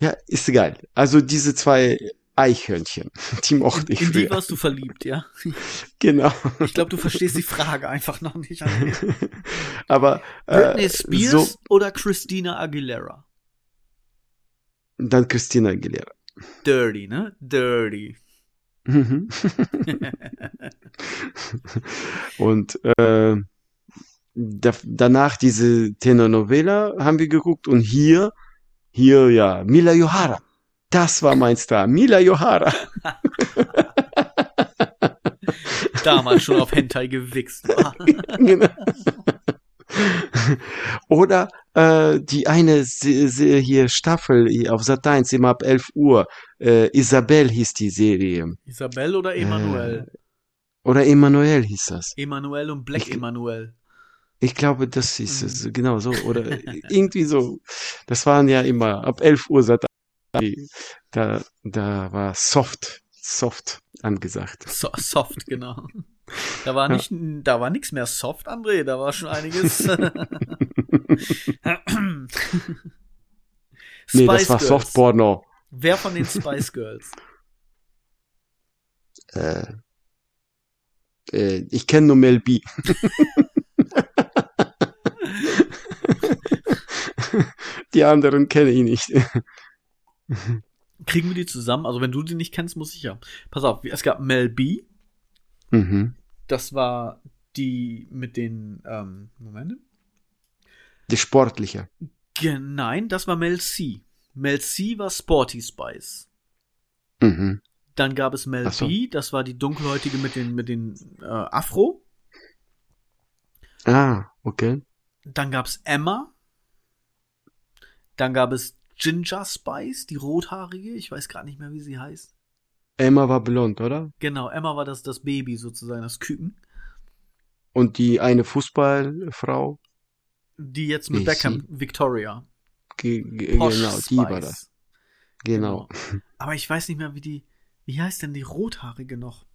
Ja, ist egal. Also diese zwei Eichhörnchen, die mochte ich In die früher. warst du verliebt, ja? Genau. Ich glaube, du verstehst die Frage einfach noch nicht. Aber Britney äh, Spears so, oder Christina Aguilera? dann Christina Aguilera. Dirty, ne? Dirty. Mhm. und äh, da, danach diese Telenovela haben wir geguckt und hier, hier ja, Mila Johara. Das war mein Star, Mila Johara. Damals schon auf Hentai gewichst war. Genau. Oder äh, die eine Se Se hier Staffel auf Sat 1 immer ab 11 Uhr. Äh, Isabel hieß die Serie. Isabel oder Emanuel? Oder Emanuel hieß das. Emanuel und Black Ich- Emanuel. Ich glaube, das ist es. Genau so. Oder irgendwie so. Das waren ja immer ab 11 Uhr Sat 1. Da, da war Soft, Soft angesagt. So, soft, genau. Da war Ja. nicht, da war nichts mehr soft, André. Da war schon einiges. Nee, das Spice war Girls. Softporno. Wer von den Spice Girls? Äh, äh, ich kenne nur Mel B. Die anderen kenne ich nicht. Kriegen wir die zusammen? Also wenn du die nicht kennst, muss ich ja. Pass auf, es gab Mel B. Mhm. Das war die mit den, ähm, Moment. Die sportliche. Ge nein, das war Mel C. Mel C war Sporty Spice. Mhm. Dann gab es Mel so. B, das war die dunkelhäutige mit den, mit den äh, Afro. Ah, okay. Dann gab es Emma. Dann gab es Ginger Spice, die rothaarige. Ich weiß gerade nicht mehr, wie sie heißt. Emma war blond, oder? Genau, Emma war das, das Baby sozusagen, das Küken. Und die eine Fußballfrau. Die jetzt mit Wie Beckham, sie? Victoria. Ge ge Posh genau, die Spice. war das. Genau. Aber ich weiß nicht mehr, wie die, wie heißt denn die rothaarige noch?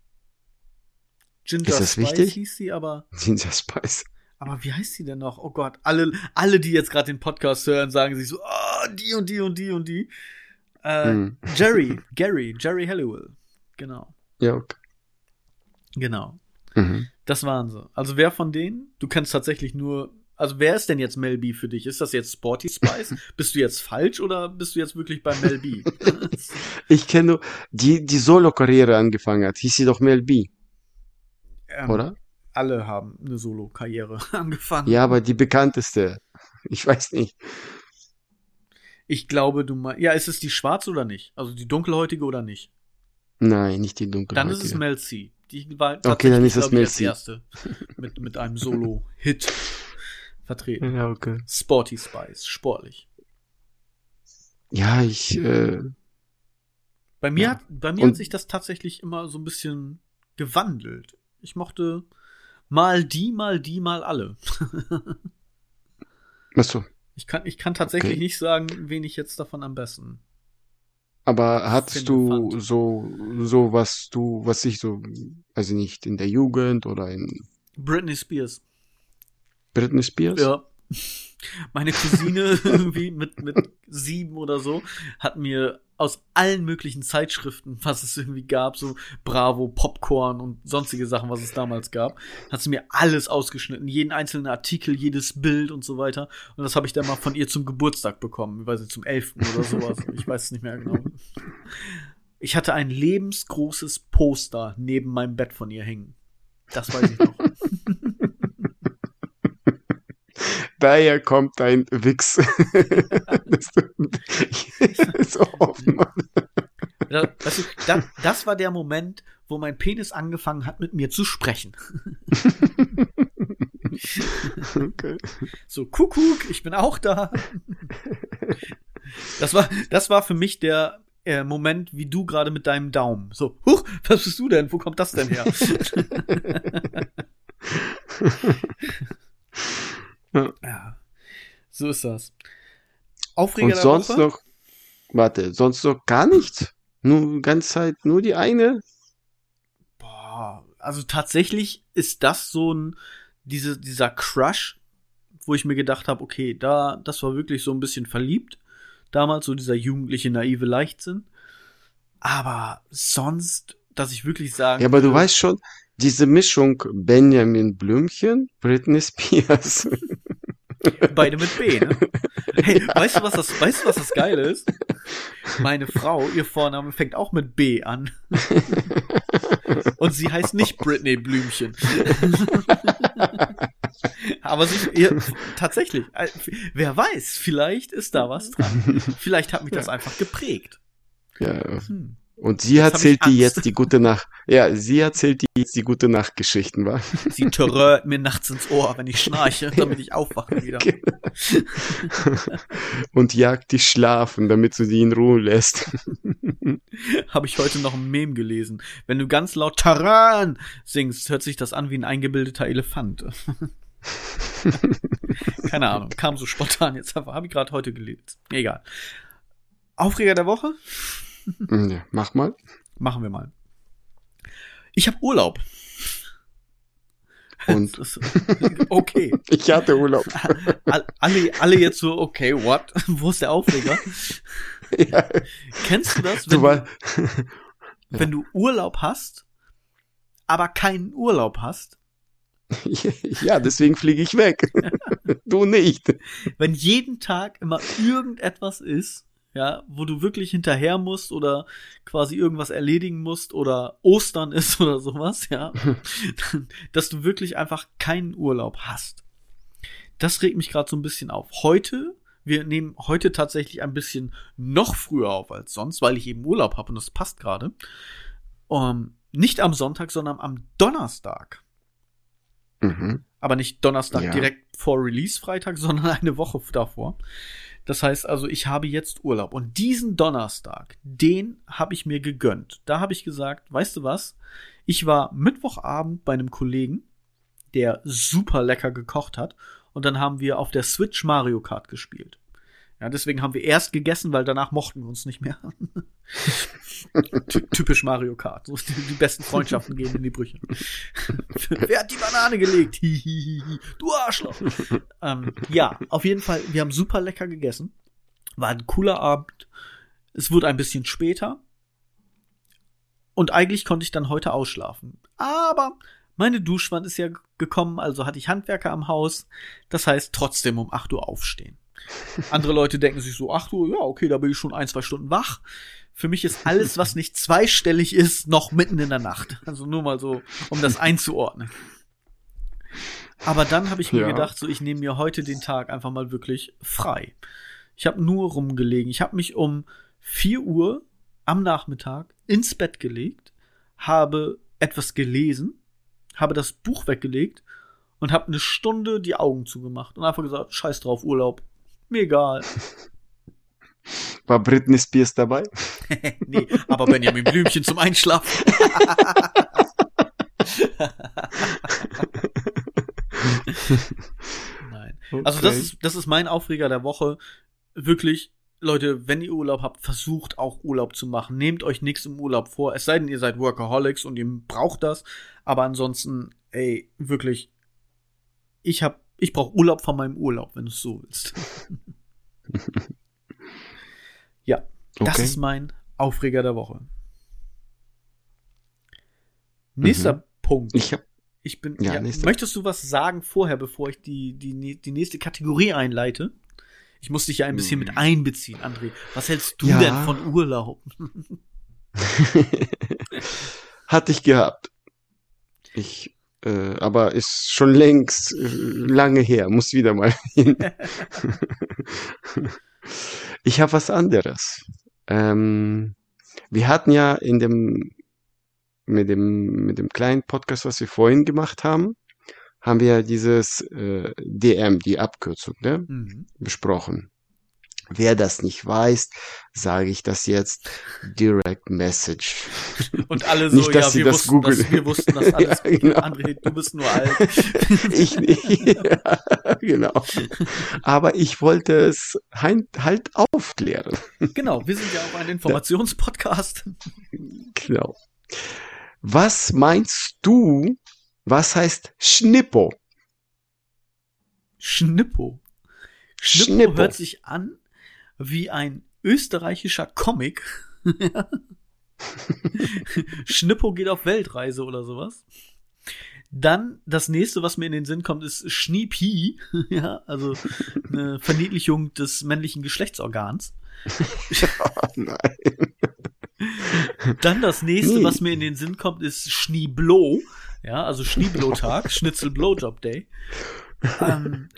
Ginger Ist das Spice wichtig? hieß sie, aber, Ginger Spice. Aber wie heißt sie denn noch? Oh Gott, alle, alle, die jetzt gerade den Podcast hören, sagen sich so, oh, die und die und die und die. Äh, Hm. Jerry, Gary, Jerry Halliwell. Genau. Ja, okay. Genau. Mhm. Das waren sie. Also wer von denen? Du kennst tatsächlich nur. Also wer ist denn jetzt Mel B für dich? Ist das jetzt Sporty Spice? bist du jetzt falsch oder bist du jetzt wirklich bei Mel B? Ich kenne nur, die, die Solo-Karriere angefangen hat, hieß sie doch Mel B, ähm, oder? Alle haben eine Solo-Karriere angefangen. Ja, aber die bekannteste. Ich weiß nicht. Ich glaube, du meinst. Ja, ist es die schwarze oder nicht? Also die dunkelhäutige oder nicht? Nein, nicht die dunkle. Dann ist es Mel C. Die war Okay, dann ist es Mel C. erste mit, mit einem Solo-Hit vertreten. Ja, okay. Sporty Spice, sportlich. Ja, ich, äh, Bei mir, Ja. hat, bei mir Und- hat sich das tatsächlich immer so ein bisschen gewandelt. Ich mochte mal die, mal die, mal alle. achso. Ich kann, ich kann tatsächlich Okay. nicht sagen, wen ich jetzt davon am besten. Aber hattest du fand. so, so was du, was ich so, also nicht in der Jugend oder in Britney Spears. Britney Spears? Ja. Meine Cousine irgendwie mit, mit sieben oder so hat mir aus allen möglichen Zeitschriften, was es irgendwie gab, so Bravo, Popcorn und sonstige Sachen, was es damals gab, hat sie mir alles ausgeschnitten, jeden einzelnen Artikel, jedes Bild und so weiter. Und das habe ich dann mal von ihr zum Geburtstag bekommen, ich weiß nicht, zum 11. oder sowas. Ich weiß es nicht mehr genau. Ich hatte ein lebensgroßes Poster neben meinem Bett von ihr hängen. Das weiß ich noch. Daher kommt dein Wix. das, so offen, Mann. Da, weißt du, da, das war der Moment, wo mein Penis angefangen hat, mit mir zu sprechen. Okay. So, Kuckuck, ich bin auch da. Das war, das war für mich der äh, Moment, wie du gerade mit deinem Daumen. So, huch, was bist du denn? Wo kommt das denn her? So ist das. Aufreger Und sonst Woche? noch, warte, sonst noch gar nichts? Nur ganz Zeit, nur die eine? Boah, also tatsächlich ist das so ein, diese, dieser Crush, wo ich mir gedacht habe, okay, da, das war wirklich so ein bisschen verliebt. Damals, so dieser jugendliche, naive Leichtsinn. Aber sonst, dass ich wirklich sagen Ja, aber du weißt schon, diese Mischung Benjamin Blümchen, Britney Spears. beide mit B, ne? Hey, weißt du, was das, weißt du, was das Geile ist? Meine Frau, ihr Vorname fängt auch mit B an. Und sie heißt nicht Britney Blümchen. Aber sie, ihr, tatsächlich, äh, wer weiß, vielleicht ist da was dran. Vielleicht hat mich das einfach geprägt. ja. Hm. Und sie Jetzt erzählt dir Angst. jetzt die gute Nacht. Ja, sie erzählt dir jetzt die gute Nachtgeschichten, wa? Sie terrört mir nachts ins Ohr, wenn ich schnarche, damit ich aufwache wieder. Und jagt dich schlafen, damit du sie in Ruhe lässt. Habe ich heute noch ein Mem gelesen. Wenn du ganz laut Taran singst, hört sich das an wie ein eingebildeter Elefant. Keine Ahnung, kam so spontan jetzt. Habe ich gerade heute gelesen. Egal. Aufreger der Woche? Ja, mach mal. Machen wir mal. Ich habe Urlaub. Und okay. ich hatte Urlaub. All- Alle, alle jetzt so, okay, what? Wo ist der Aufreger? ja, Kennst du das, wenn du du, war, wenn du Urlaub hast, aber keinen Urlaub hast? ja, deswegen fliege ich weg. du nicht. wenn jeden Tag immer irgendetwas ist, ja, wo du wirklich hinterher musst oder quasi irgendwas erledigen musst oder Ostern ist oder sowas, ja, dass du wirklich einfach keinen Urlaub hast. Das regt mich gerade so ein bisschen auf. Heute, wir nehmen heute tatsächlich ein bisschen noch früher auf als sonst, weil ich eben Urlaub habe und das passt gerade. Um, nicht am Sonntag, sondern am Donnerstag. Mhm. Aber nicht Donnerstag Ja. direkt vor Release-Freitag, sondern eine Woche davor. Das heißt also, ich habe jetzt Urlaub. Und diesen Donnerstag, den habe ich mir gegönnt. Da habe ich gesagt, weißt du was? Ich war Mittwochabend bei einem Kollegen, der super lecker gekocht hat. Und dann haben wir auf der Switch Mario Kart gespielt. Ja, deswegen haben wir erst gegessen, weil danach mochten wir uns nicht mehr. Ty- Typisch Mario Kart. So, die, besten Freundschaften gehen in die Brüche. Wer hat die Banane gelegt? Du Arschloch. ähm, ja, auf jeden Fall, wir haben super lecker gegessen. War ein cooler Abend. Es wurde ein bisschen später. Und eigentlich konnte ich dann heute ausschlafen. Aber meine Duschwand ist ja gekommen, also hatte ich Handwerker am Haus. Das heißt, trotzdem um 8 Uhr aufstehen. Andere Leute denken sich so, 8 Uhr, ja, okay, da bin ich schon ein, zwei Stunden wach. Für mich ist alles, was nicht zweistellig ist, noch mitten in der Nacht. Also nur mal so, um das einzuordnen. Aber dann habe ich mir Ja. gedacht, so ich nehme mir heute den Tag einfach mal wirklich frei. Ich habe nur rumgelegen. Ich habe mich um 4 Uhr am Nachmittag ins Bett gelegt, habe etwas gelesen, habe das Buch weggelegt und habe eine Stunde die Augen zugemacht und einfach gesagt, scheiß drauf, Urlaub. Mir egal. War Britney Spears dabei? nee, aber Benjamin Blümchen zum Einschlafen. Nein. Also das Okay. ist, das ist mein Aufreger der Woche. Wirklich, Leute, wenn ihr Urlaub habt, versucht auch Urlaub zu machen. Nehmt euch nichts im Urlaub vor. Es sei denn, ihr seid Workaholics und ihr braucht das. Aber ansonsten, ey, wirklich, ich hab, ich brauche Urlaub von meinem Urlaub, wenn du es so willst. ja, das Okay. ist mein Aufreger der Woche. Nächster Mhm. Punkt. Ich hab, Ich bin. Ja, Ja, möchtest du was sagen vorher, bevor ich die, die, die nächste Kategorie einleite? Ich muss dich ja ein bisschen mit einbeziehen, André. Was hältst du Ja. denn von Urlaub? hatte ich gehabt. Ich, äh, aber ist schon längst äh, lange her, muss wieder mal hin. ich habe was anderes. Ähm, wir hatten ja in dem mit dem mit dem kleinen Podcast, was wir vorhin gemacht haben, haben wir ja dieses äh, DM, die Abkürzung, ne? Mhm. besprochen. Wer das nicht weiß, sage ich das jetzt Direct Message. Und alle so, Nicht, dass ja, sie wir, das wussten googeln. das, wir wussten das alles. Ja, genau. André, du bist nur alt. Ich nicht. Ja, genau. Aber ich wollte es halt aufklären. genau, wir sind ja auch ein Informationspodcast. Genau. Was meinst du, was heißt Schnippo? Schnippo. Schnippo, Schnippo. hört sich an wie ein österreichischer Comic. Schnippo geht auf Weltreise oder sowas. Dann das nächste, was mir in den Sinn kommt, ist Schniepi. ja, also eine Verniedlichung des männlichen Geschlechtsorgans. Oh nein. Dann das nächste, Nee. was mir in den Sinn kommt, ist Schnieblo. Ja, also Schnieblo-Tag, Schnitzel-Blowjob-Day. Ähm,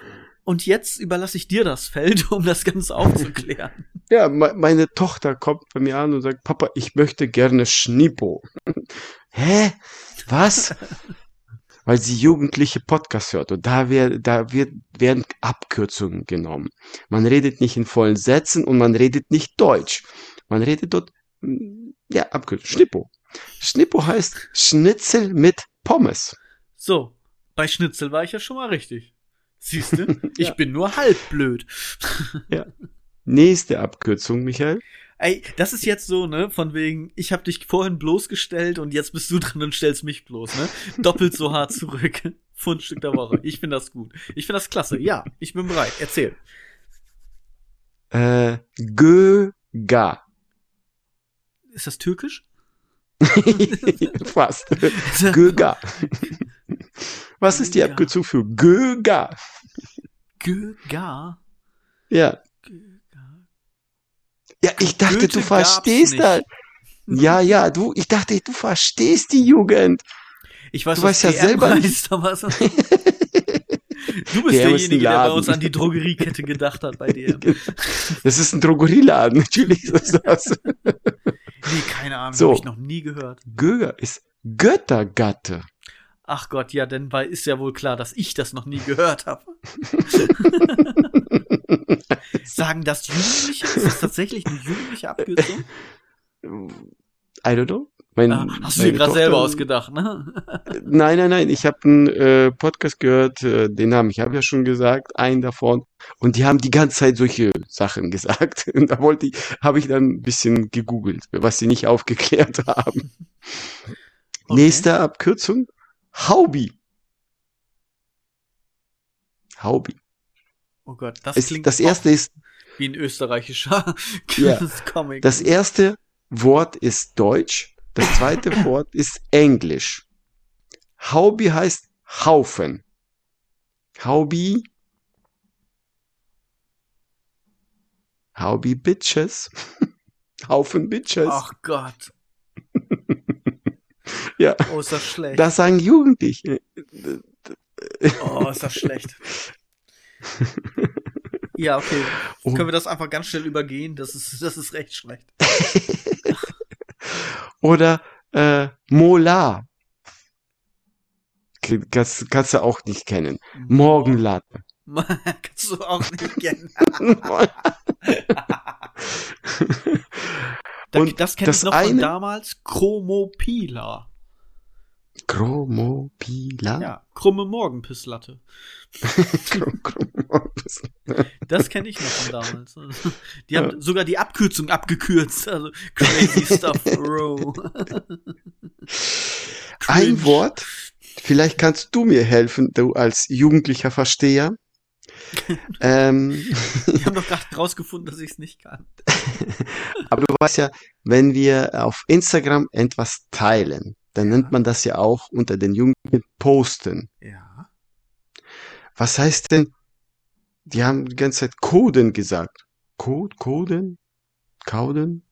und jetzt überlasse ich dir das Feld, um das Ganze aufzuklären. Ja, me meine Tochter kommt bei mir an und sagt, Papa, ich möchte gerne Schnippo. Hä? Was? Weil sie jugendliche Podcasts hört und da, wär, da wird, werden Abkürzungen genommen. Man redet nicht in vollen Sätzen und man redet nicht Deutsch. Man redet dort, mm, ja, Abkürzung, Schnippo. Schnippo heißt Schnitzel mit Pommes. So, bei Schnitzel war ich ja schon mal richtig. Siehst du? Ich Ja. bin nur halb blöd. Nächste Abkürzung, Michael. Ey, das ist jetzt so, ne, von wegen, ich hab dich vorhin bloßgestellt und jetzt bist du dran und stellst mich bloß, ne? Doppelt so hart zurück. Fundstück der Woche. Ich finde das gut. Ich finde das klasse. Ja, ich bin bereit. Erzähl. Äh, Göga. Ist das türkisch? Fast. Göga. Was ist die. Abkürzung für Göga? Göga. Ja. Ja, ich dachte, Goethe du verstehst das. Ja, ja, du, ich dachte, du verstehst die Jugend. Ich weiß, Du weißt ja selber so. Du bist ein derjenige, der bei uns an die Drogeriekette gedacht hat bei DM. Das ist ein Drogerieladen, natürlich ist das. Nee, keine Ahnung, So. habe ich noch nie gehört. Göga ist Göttergatte. Ach Gott, ja, denn weil ist ja wohl klar, dass ich das noch nie gehört habe. Sagen das Jugendliche? Ist das tatsächlich eine jugendliche Abkürzung? I don't know. Mein, Ah, hast du dir gerade selber ausgedacht, ne? Nein, nein, nein. Ich habe einen äh, Podcast gehört, äh, den Namen, ich habe ja schon gesagt, einen davon. Und die haben die ganze Zeit solche Sachen gesagt. Und da wollte ich, habe ich dann ein bisschen gegoogelt, was sie nicht aufgeklärt haben. Okay. Nächste Abkürzung, Haubi. Haubi. Oh Gott, das Es, klingt das erste ist, wie ein österreichischer Ja, Comic. das erste Wort ist Deutsch, Das zweite Wort ist Englisch. Hobby heißt Haufen. Hobby. Hobby Bitches. Haufen Bitches. Ach Gott. Ja. Oh, ist das schlecht. Das sagen Jugendliche. Oh, ist das schlecht. Ja, okay. Oh. Können wir das einfach ganz schnell übergehen? Das ist, das ist recht schlecht. Oder äh, Molar. Kannst, kannst du auch nicht kennen. Morgenlatte. Kannst du auch nicht kennen. Da- Und das kenne ich noch von eine- damals. Chromopila. Chromopila. Ja, krumme Morgenpisslatte. Das kenne ich noch von damals. Die haben Ja. sogar die Abkürzung abgekürzt. Also crazy stuff, bro. Ein. Wort. Vielleicht kannst du mir helfen, du als jugendlicher Versteher. ähm, Die haben doch gerade rausgefunden, dass ich es nicht kann. aber du weißt ja, wenn wir auf Instagram etwas teilen, dann nennt man das ja auch unter den Jugendlichen posten. Ja. Was heißt denn, die haben die ganze Zeit Coden gesagt. Code, Coden, Kauden?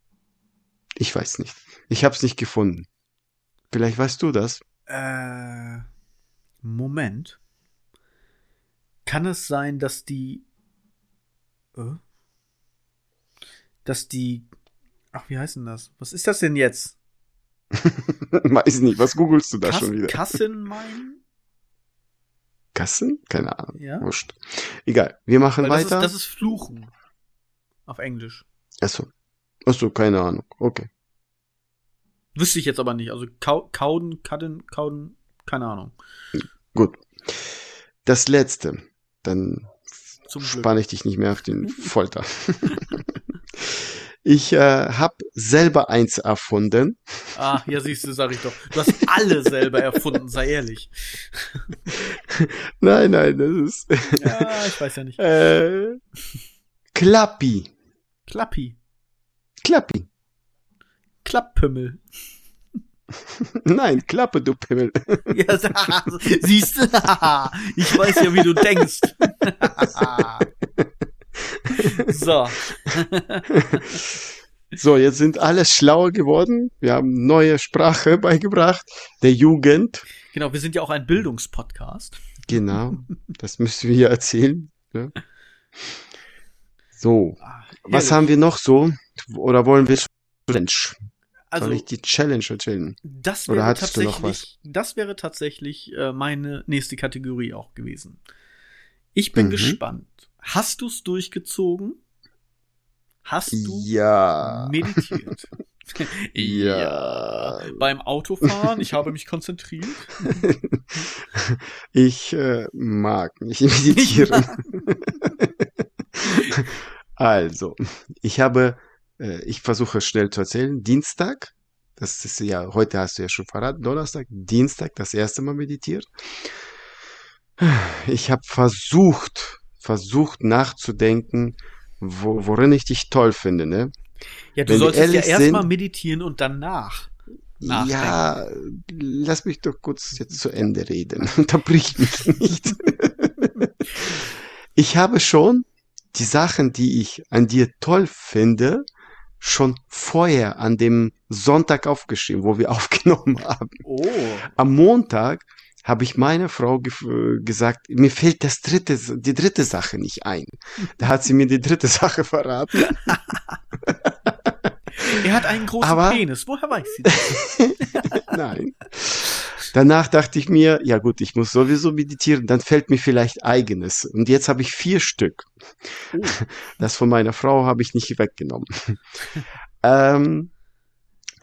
Ich weiß nicht. Ich habe es nicht gefunden. Vielleicht weißt du das. Äh, Moment. Kann es sein, dass die. Äh? Dass die. Ach, wie heißt denn das? Was ist das denn jetzt? weiß nicht. Was googelst du da Kass- schon wieder? Kassen meinen? Kassen? Keine Ahnung. Ja. Wurscht. Egal. Wir machen das ist, weiter. das ist Fluchen. Auf Englisch. Achso. Achso, keine Ahnung. Okay. Wüsste ich jetzt aber nicht. Also kau kauden, kadden, kauden, keine Ahnung. Gut. Das letzte. Dann spanne ich dich nicht mehr auf den Folter. ich äh, habe selber eins erfunden. Ah, ja, siehst du, sag ich doch. Du hast alle selber erfunden, sei ehrlich. Nein, nein, das ist Ja, ich weiß ja nicht. äh, Klappi. Klappi. Klappi. Klapppümmel. Nein, Klappe, du Pimmel. Ja, siehst du? Ich weiß ja, wie du denkst. So. So, jetzt sind alle schlauer geworden. Wir haben neue Sprache beigebracht. Der Jugend. Genau, wir sind ja auch ein Bildungspodcast. Genau. Das müssen wir erzählen. Ja. So. Ah, Was haben wir noch so? Oder wollen wir Challenge? also, Soll ich die Challenge erzählen? das oder wäre hattest du noch tatsächlich, das wäre tatsächlich äh, meine nächste Kategorie auch gewesen. Ich bin Mhm. gespannt. Hast du es durchgezogen? Hast du Ja. meditiert? Ja. Beim Autofahren, ich habe mich konzentriert. Ich äh, mag nicht meditieren. also, ich habe, äh, ich versuche schnell zu erzählen, Dienstag, das ist ja, heute hast du ja schon verraten, Donnerstag, Dienstag, das erste Mal meditiert. Ich habe versucht, versucht nachzudenken, wo, worin ich dich toll finde, ne? Ja, du Wenn solltest ja erstmal meditieren und danach. Nachdenken. Ja, lass mich doch kurz jetzt zu Ende reden. Unterbrich mich nicht. ich habe schon die Sachen, die ich an dir toll finde, schon vorher an dem Sonntag aufgeschrieben, wo wir aufgenommen haben. Oh. Am Montag habe ich meiner Frau gef- gesagt, mir fällt das dritte, die dritte Sache nicht ein. Da hat sie mir die dritte Sache verraten. Er hat einen großen Aber- Penis. Woher weiß sie das? Nein. Danach dachte ich mir, ja gut, ich muss sowieso meditieren, dann fällt mir vielleicht eigenes. Und jetzt habe ich vier Stück. Oh. Das von meiner Frau habe ich nicht weggenommen. ähm,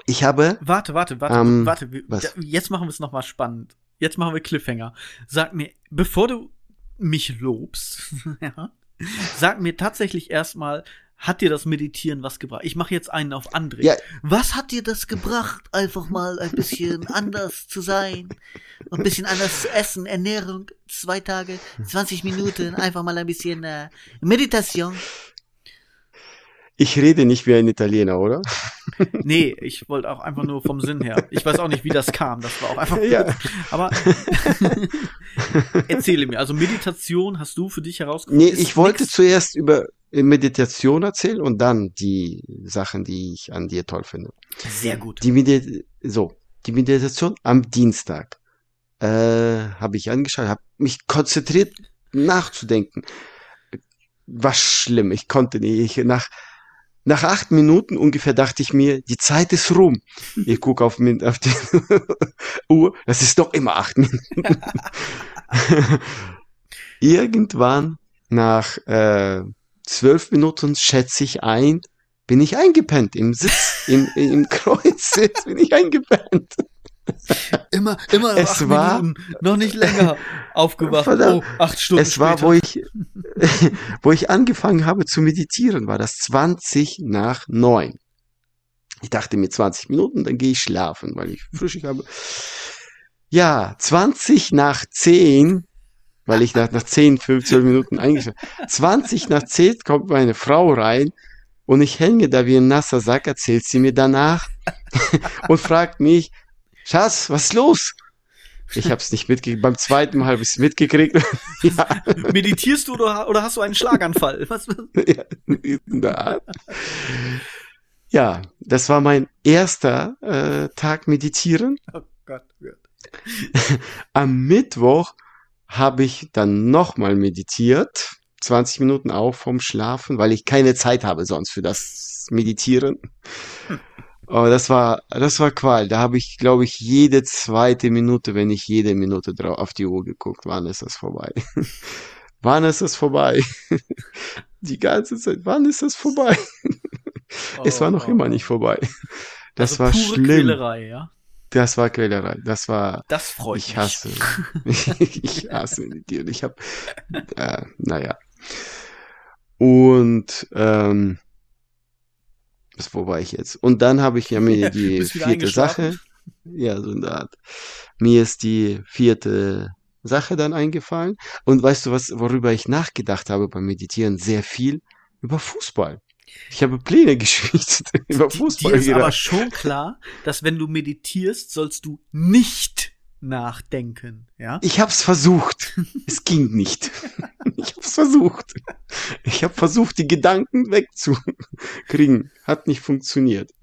ich habe, Warte, warte, warte, Ähm, warte. wir- Jetzt machen wir es nochmal spannend. Jetzt machen wir Cliffhanger. Sag mir, bevor du mich lobst, ja, sag mir tatsächlich erstmal, hat dir das Meditieren was gebracht? Ich mache jetzt einen auf André. Ja. Was hat dir das gebracht, einfach mal ein bisschen anders zu sein? Ein bisschen anders zu essen, Ernährung, zwei Tage, 20 Minuten, einfach mal ein bisschen äh, Meditation. Ich rede nicht wie ein Italiener, oder? Nee, ich wollte auch einfach nur vom Sinn her. Ich weiß auch nicht, wie das kam. Das war auch einfach. Ja. Aber erzähle mir. Also Meditation hast du für dich herausgefunden? Nee, ich wollte nix- zuerst über Meditation erzählen und dann die Sachen, die ich an dir toll finde. Sehr gut. Die Medi so, die Meditation am Dienstag äh, habe ich angeschaut, habe mich konzentriert nachzudenken. War schlimm, ich konnte nicht. Ich, nach nach acht Minuten ungefähr dachte ich mir, die Zeit ist rum. Ich gucke auf, auf die Uhr, das ist doch immer acht Minuten. Irgendwann nach äh, zwölf Minuten schätze ich ein, bin ich eingepennt im Sitz, im, im Kreuzsitz bin ich eingepennt. Immer, immer noch Es acht war- Minuten, noch nicht länger aufgewacht. Verdammt. Oh, acht Stunden es war, später. wo ich, wo ich angefangen habe zu meditieren, war das 20 nach neun. Ich dachte mir 20 Minuten, dann gehe ich schlafen, weil ich Frühstück habe. Ja, 20 nach 10, weil ich nach, nach 10, 15 Minuten eingeschlafen 20 nach 10 kommt meine Frau rein und ich hänge da wie ein nasser Sack, erzählt sie mir danach und fragt mich, Schatz, was ist los? Ich habe es nicht mitgekriegt. Beim zweiten Mal habe ich es mitgekriegt. ja, Meditierst du oder, oder hast du einen Schlaganfall? Was? ja. Ja, das war mein erster äh, Tag meditieren. Oh Gott, oh. Am Mittwoch habe ich dann nochmal meditiert. 20 Minuten auch vom Schlafen, weil ich keine Zeit habe sonst für das Meditieren. Aber das war, das war Qual. Da habe ich, glaube ich, jede zweite Minute, wenn nicht jede Minute drauf auf die Uhr geguckt, wann ist das vorbei? wann ist das vorbei? die ganze Zeit, wann ist das vorbei? es war noch Oh, immer oh. nicht vorbei. Das also war schlimm. Quälerei, ja. Das war Quälerei. Das war, Das freut ich mich. hasse, ich hasse meditieren. Ich habe, äh, naja. Und ähm, war ich jetzt? Und dann habe ich ja mir die vierte? Sache, ja, so in der Art. Mir ist die vierte Sache dann eingefallen. Und weißt du was, worüber ich nachgedacht habe beim Meditieren? Sehr viel über Fußball. Ich habe Pläne geschmiedet über Fußball Dir ist aber gedacht. schon klar, dass wenn du meditierst, sollst du nicht nachdenken, ja? Ich hab's versucht. Es ging nicht. Ich hab's versucht. Ich habe versucht, die Gedanken wegzukriegen. Hat nicht funktioniert.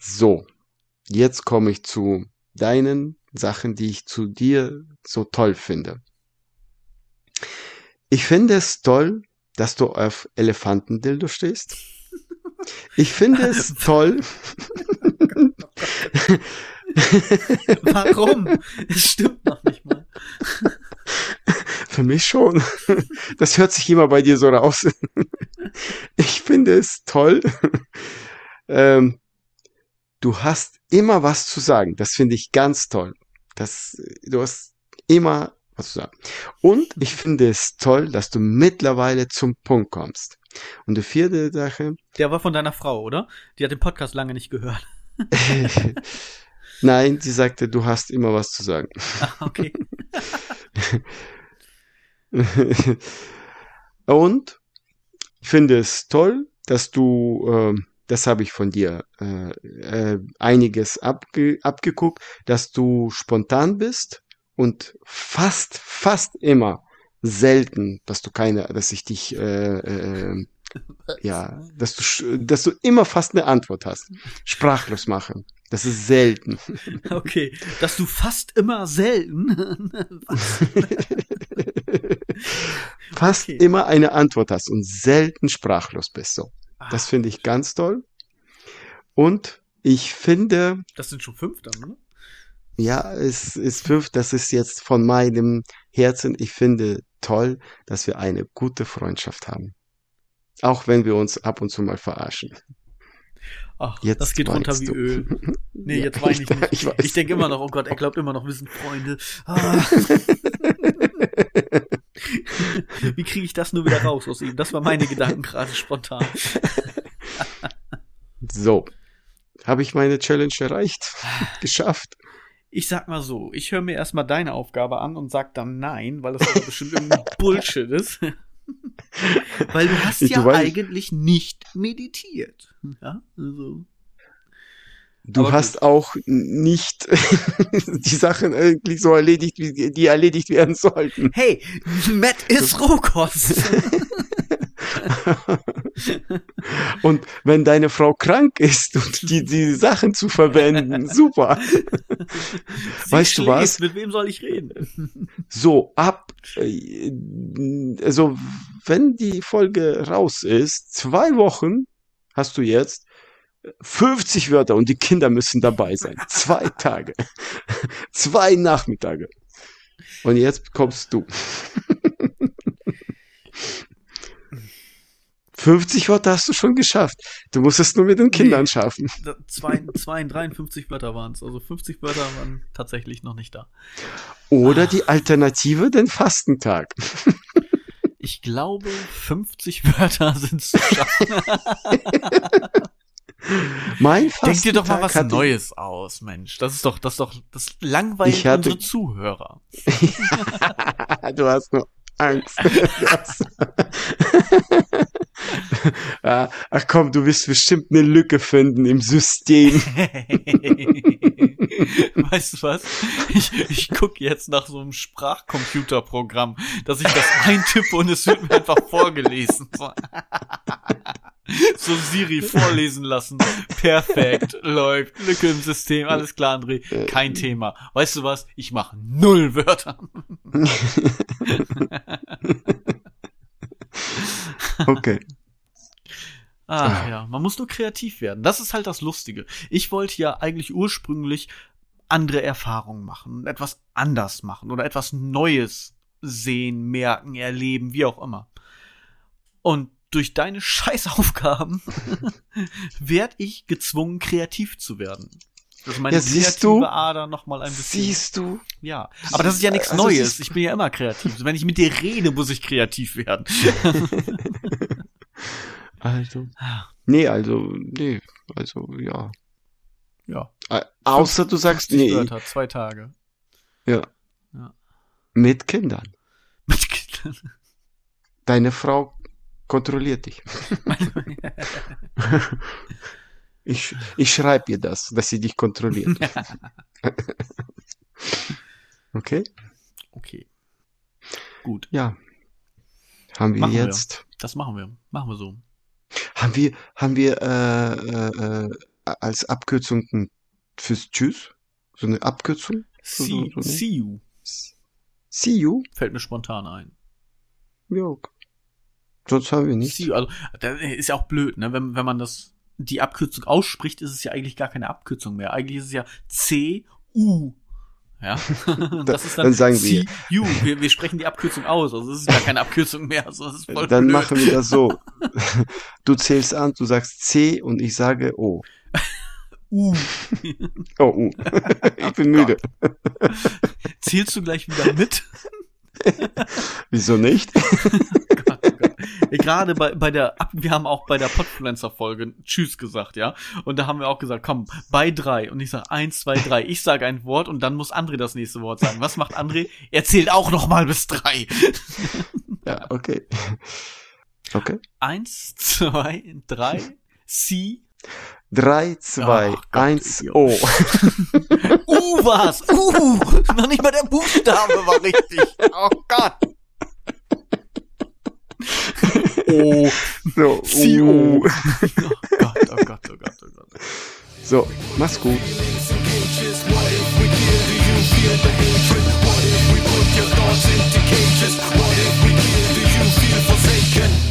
So, jetzt komme ich zu deinen Sachen, die ich zu dir so toll finde. Ich finde es toll, dass du auf Elefantendildo stehst. Ich finde es toll. Warum? Es stimmt noch nicht mal. Für mich schon. Das hört sich immer bei dir so raus. Ich finde es toll. Ähm, du hast immer was zu sagen. Das finde ich ganz toll. Das, du hast immer was zu sagen. Und ich finde es toll, dass du mittlerweile zum Punkt kommst. Und die vierte Sache, Der war von deiner Frau, oder? Die hat den Podcast lange nicht gehört. nein, sie sagte, du hast immer was zu sagen. Ah, okay. Und finde es toll, dass du, ähm, das habe ich von dir äh, äh, einiges abge abgeguckt, dass du spontan bist und fast, fast immer selten, dass du keine, dass ich dich, äh, äh, ja, dass du, dass du immer fast eine Antwort hast. Sprachlos machen. Das ist selten. Okay. Dass du fast immer selten. Fast Okay. immer eine Antwort hast und selten sprachlos bist. So. Das Ah, finde ich ganz toll. Und ich finde, das sind schon fünf dann, ne? ja, es ist fünf, das ist jetzt von meinem Herzen. Ich finde toll, dass wir eine gute Freundschaft haben. Auch wenn wir uns ab und zu mal verarschen. Ach, Jetzt das geht runter wie du. Öl. Nee, Ja, jetzt weine ich nicht. Ich. Ich denke immer noch, oh Gott, er glaubt immer noch, wir sind Freunde. Ah. Wie kriege ich das nur wieder raus aus ihm? Das war meine Gedanken gerade spontan. So. Habe ich meine Challenge erreicht? Geschafft? Ich sag mal so, ich höre mir erstmal deine Aufgabe an und sag dann nein, weil das bestimmt irgendein Bullshit ist. Weil du hast Ich- ja du eigentlich nicht meditiert. Ja, also. Du Aber hast auch nicht die Sachen eigentlich so erledigt, wie die- die erledigt werden sollten. Hey, Matt ist Rohkost. Und wenn deine Frau krank ist und die, die Sachen zu verwenden, super. Sie Weißt du was? Mit wem soll ich reden? So, ab, äh, also, wenn die Folge raus ist, zwei Wochen hast du jetzt 50 Wörter und die Kinder müssen dabei sein. Zwei Tage. Zwei Nachmittage. Und jetzt kommst du. 50 Wörter hast du schon geschafft. Du musst es nur mit den Kindern schaffen. Da- Zwei, zwei, 53 Wörter waren es. Also 50 Wörter waren tatsächlich noch nicht da. Oder die Alternative, den Fastentag. Ich glaube, 50 Wörter sind zu schaffen. Mein Denk dir doch mal Fastentag was Neues aus, Mensch. Das ist doch, das ist doch, das langweilt hatte- unsere Zuhörer. du hast nur Angst. Ah, Ach komm, du wirst bestimmt eine Lücke finden im System. weißt du was? Ich, ich gucke jetzt nach so einem Sprachcomputerprogramm, dass ich das eintippe und es wird mir einfach vorgelesen. So, so Siri vorlesen lassen. Perfekt, läuft. Lücke im System, alles klar, André. Kein Thema. Weißt du was? Ich mache null Wörter. Okay. Ah, ja, man muss nur kreativ werden. Das ist halt das Lustige. Ich wollte ja eigentlich ursprünglich andere Erfahrungen machen, etwas anders machen oder etwas Neues sehen, merken, erleben, wie auch immer. Und durch deine Scheißaufgaben werd ich gezwungen, kreativ zu werden. Dass meine Ja, siehst kreative du? Ader noch mal ein bisschen. Siehst du? ja, aber das ist ja nichts Also, Neues. Ich bin ja immer kreativ. Wenn ich mit dir rede, muss ich kreativ werden. Also. Nee, also, nee, also, ja. Ja. Äh, Außer du sagst, 50 nee, Wörter, zwei Tage. ja. Ja. Mit Kindern. Mit Kindern. Deine Frau kontrolliert dich. Ich, ich schreibe ihr das, dass sie dich kontrolliert. Okay? Okay. Gut, Ja. Haben wir Machen wir. jetzt, das machen wir. Machen wir so. haben wir, haben wir äh, äh, äh, als Abkürzung fürs Tschüss? So eine Abkürzung? So, so, See, so, ne? see you. See you? Fällt mir spontan ein. Ja. okay. Sonst haben wir nichts. See you. Also, das ist ja auch blöd, ne? Wenn, wenn man das, die Abkürzung ausspricht, ist es ja eigentlich gar keine Abkürzung mehr. Eigentlich ist es ja C-U. Ja. das ist dann, dann sagen wir. see you. wir. Wir sprechen die Abkürzung aus. Also, es ist gar keine Abkürzung mehr. Also, das ist voll Dann blöd. machen wir das so. Du zählst an, du sagst C und ich sage O. U. Oh, U. Ich bin müde. Zählst du gleich wieder mit? Wieso nicht? Oh. Gerade bei, bei der, wir haben auch bei der Podfluencer-Folge Tschüss gesagt, ja. Und da haben wir auch gesagt, komm, bei drei. Und ich sage eins, zwei, drei. Ich sage ein Wort und dann muss André das nächste Wort sagen. Was macht André? Er zählt auch noch mal bis drei. Ja, okay. Okay. Eins, zwei, drei, sie. Drei, zwei, Gott, eins, Idiot. O. Uh, was? Uh, noch nicht mal der Buchstabe war richtig. Oh Gott oh. So, oh. oh. Oh Gott, oh Gott, oh Gott, oh Gott. So, mach's gut. What if we put your thoughts into cages? What if we kill? Do you feel forsaken?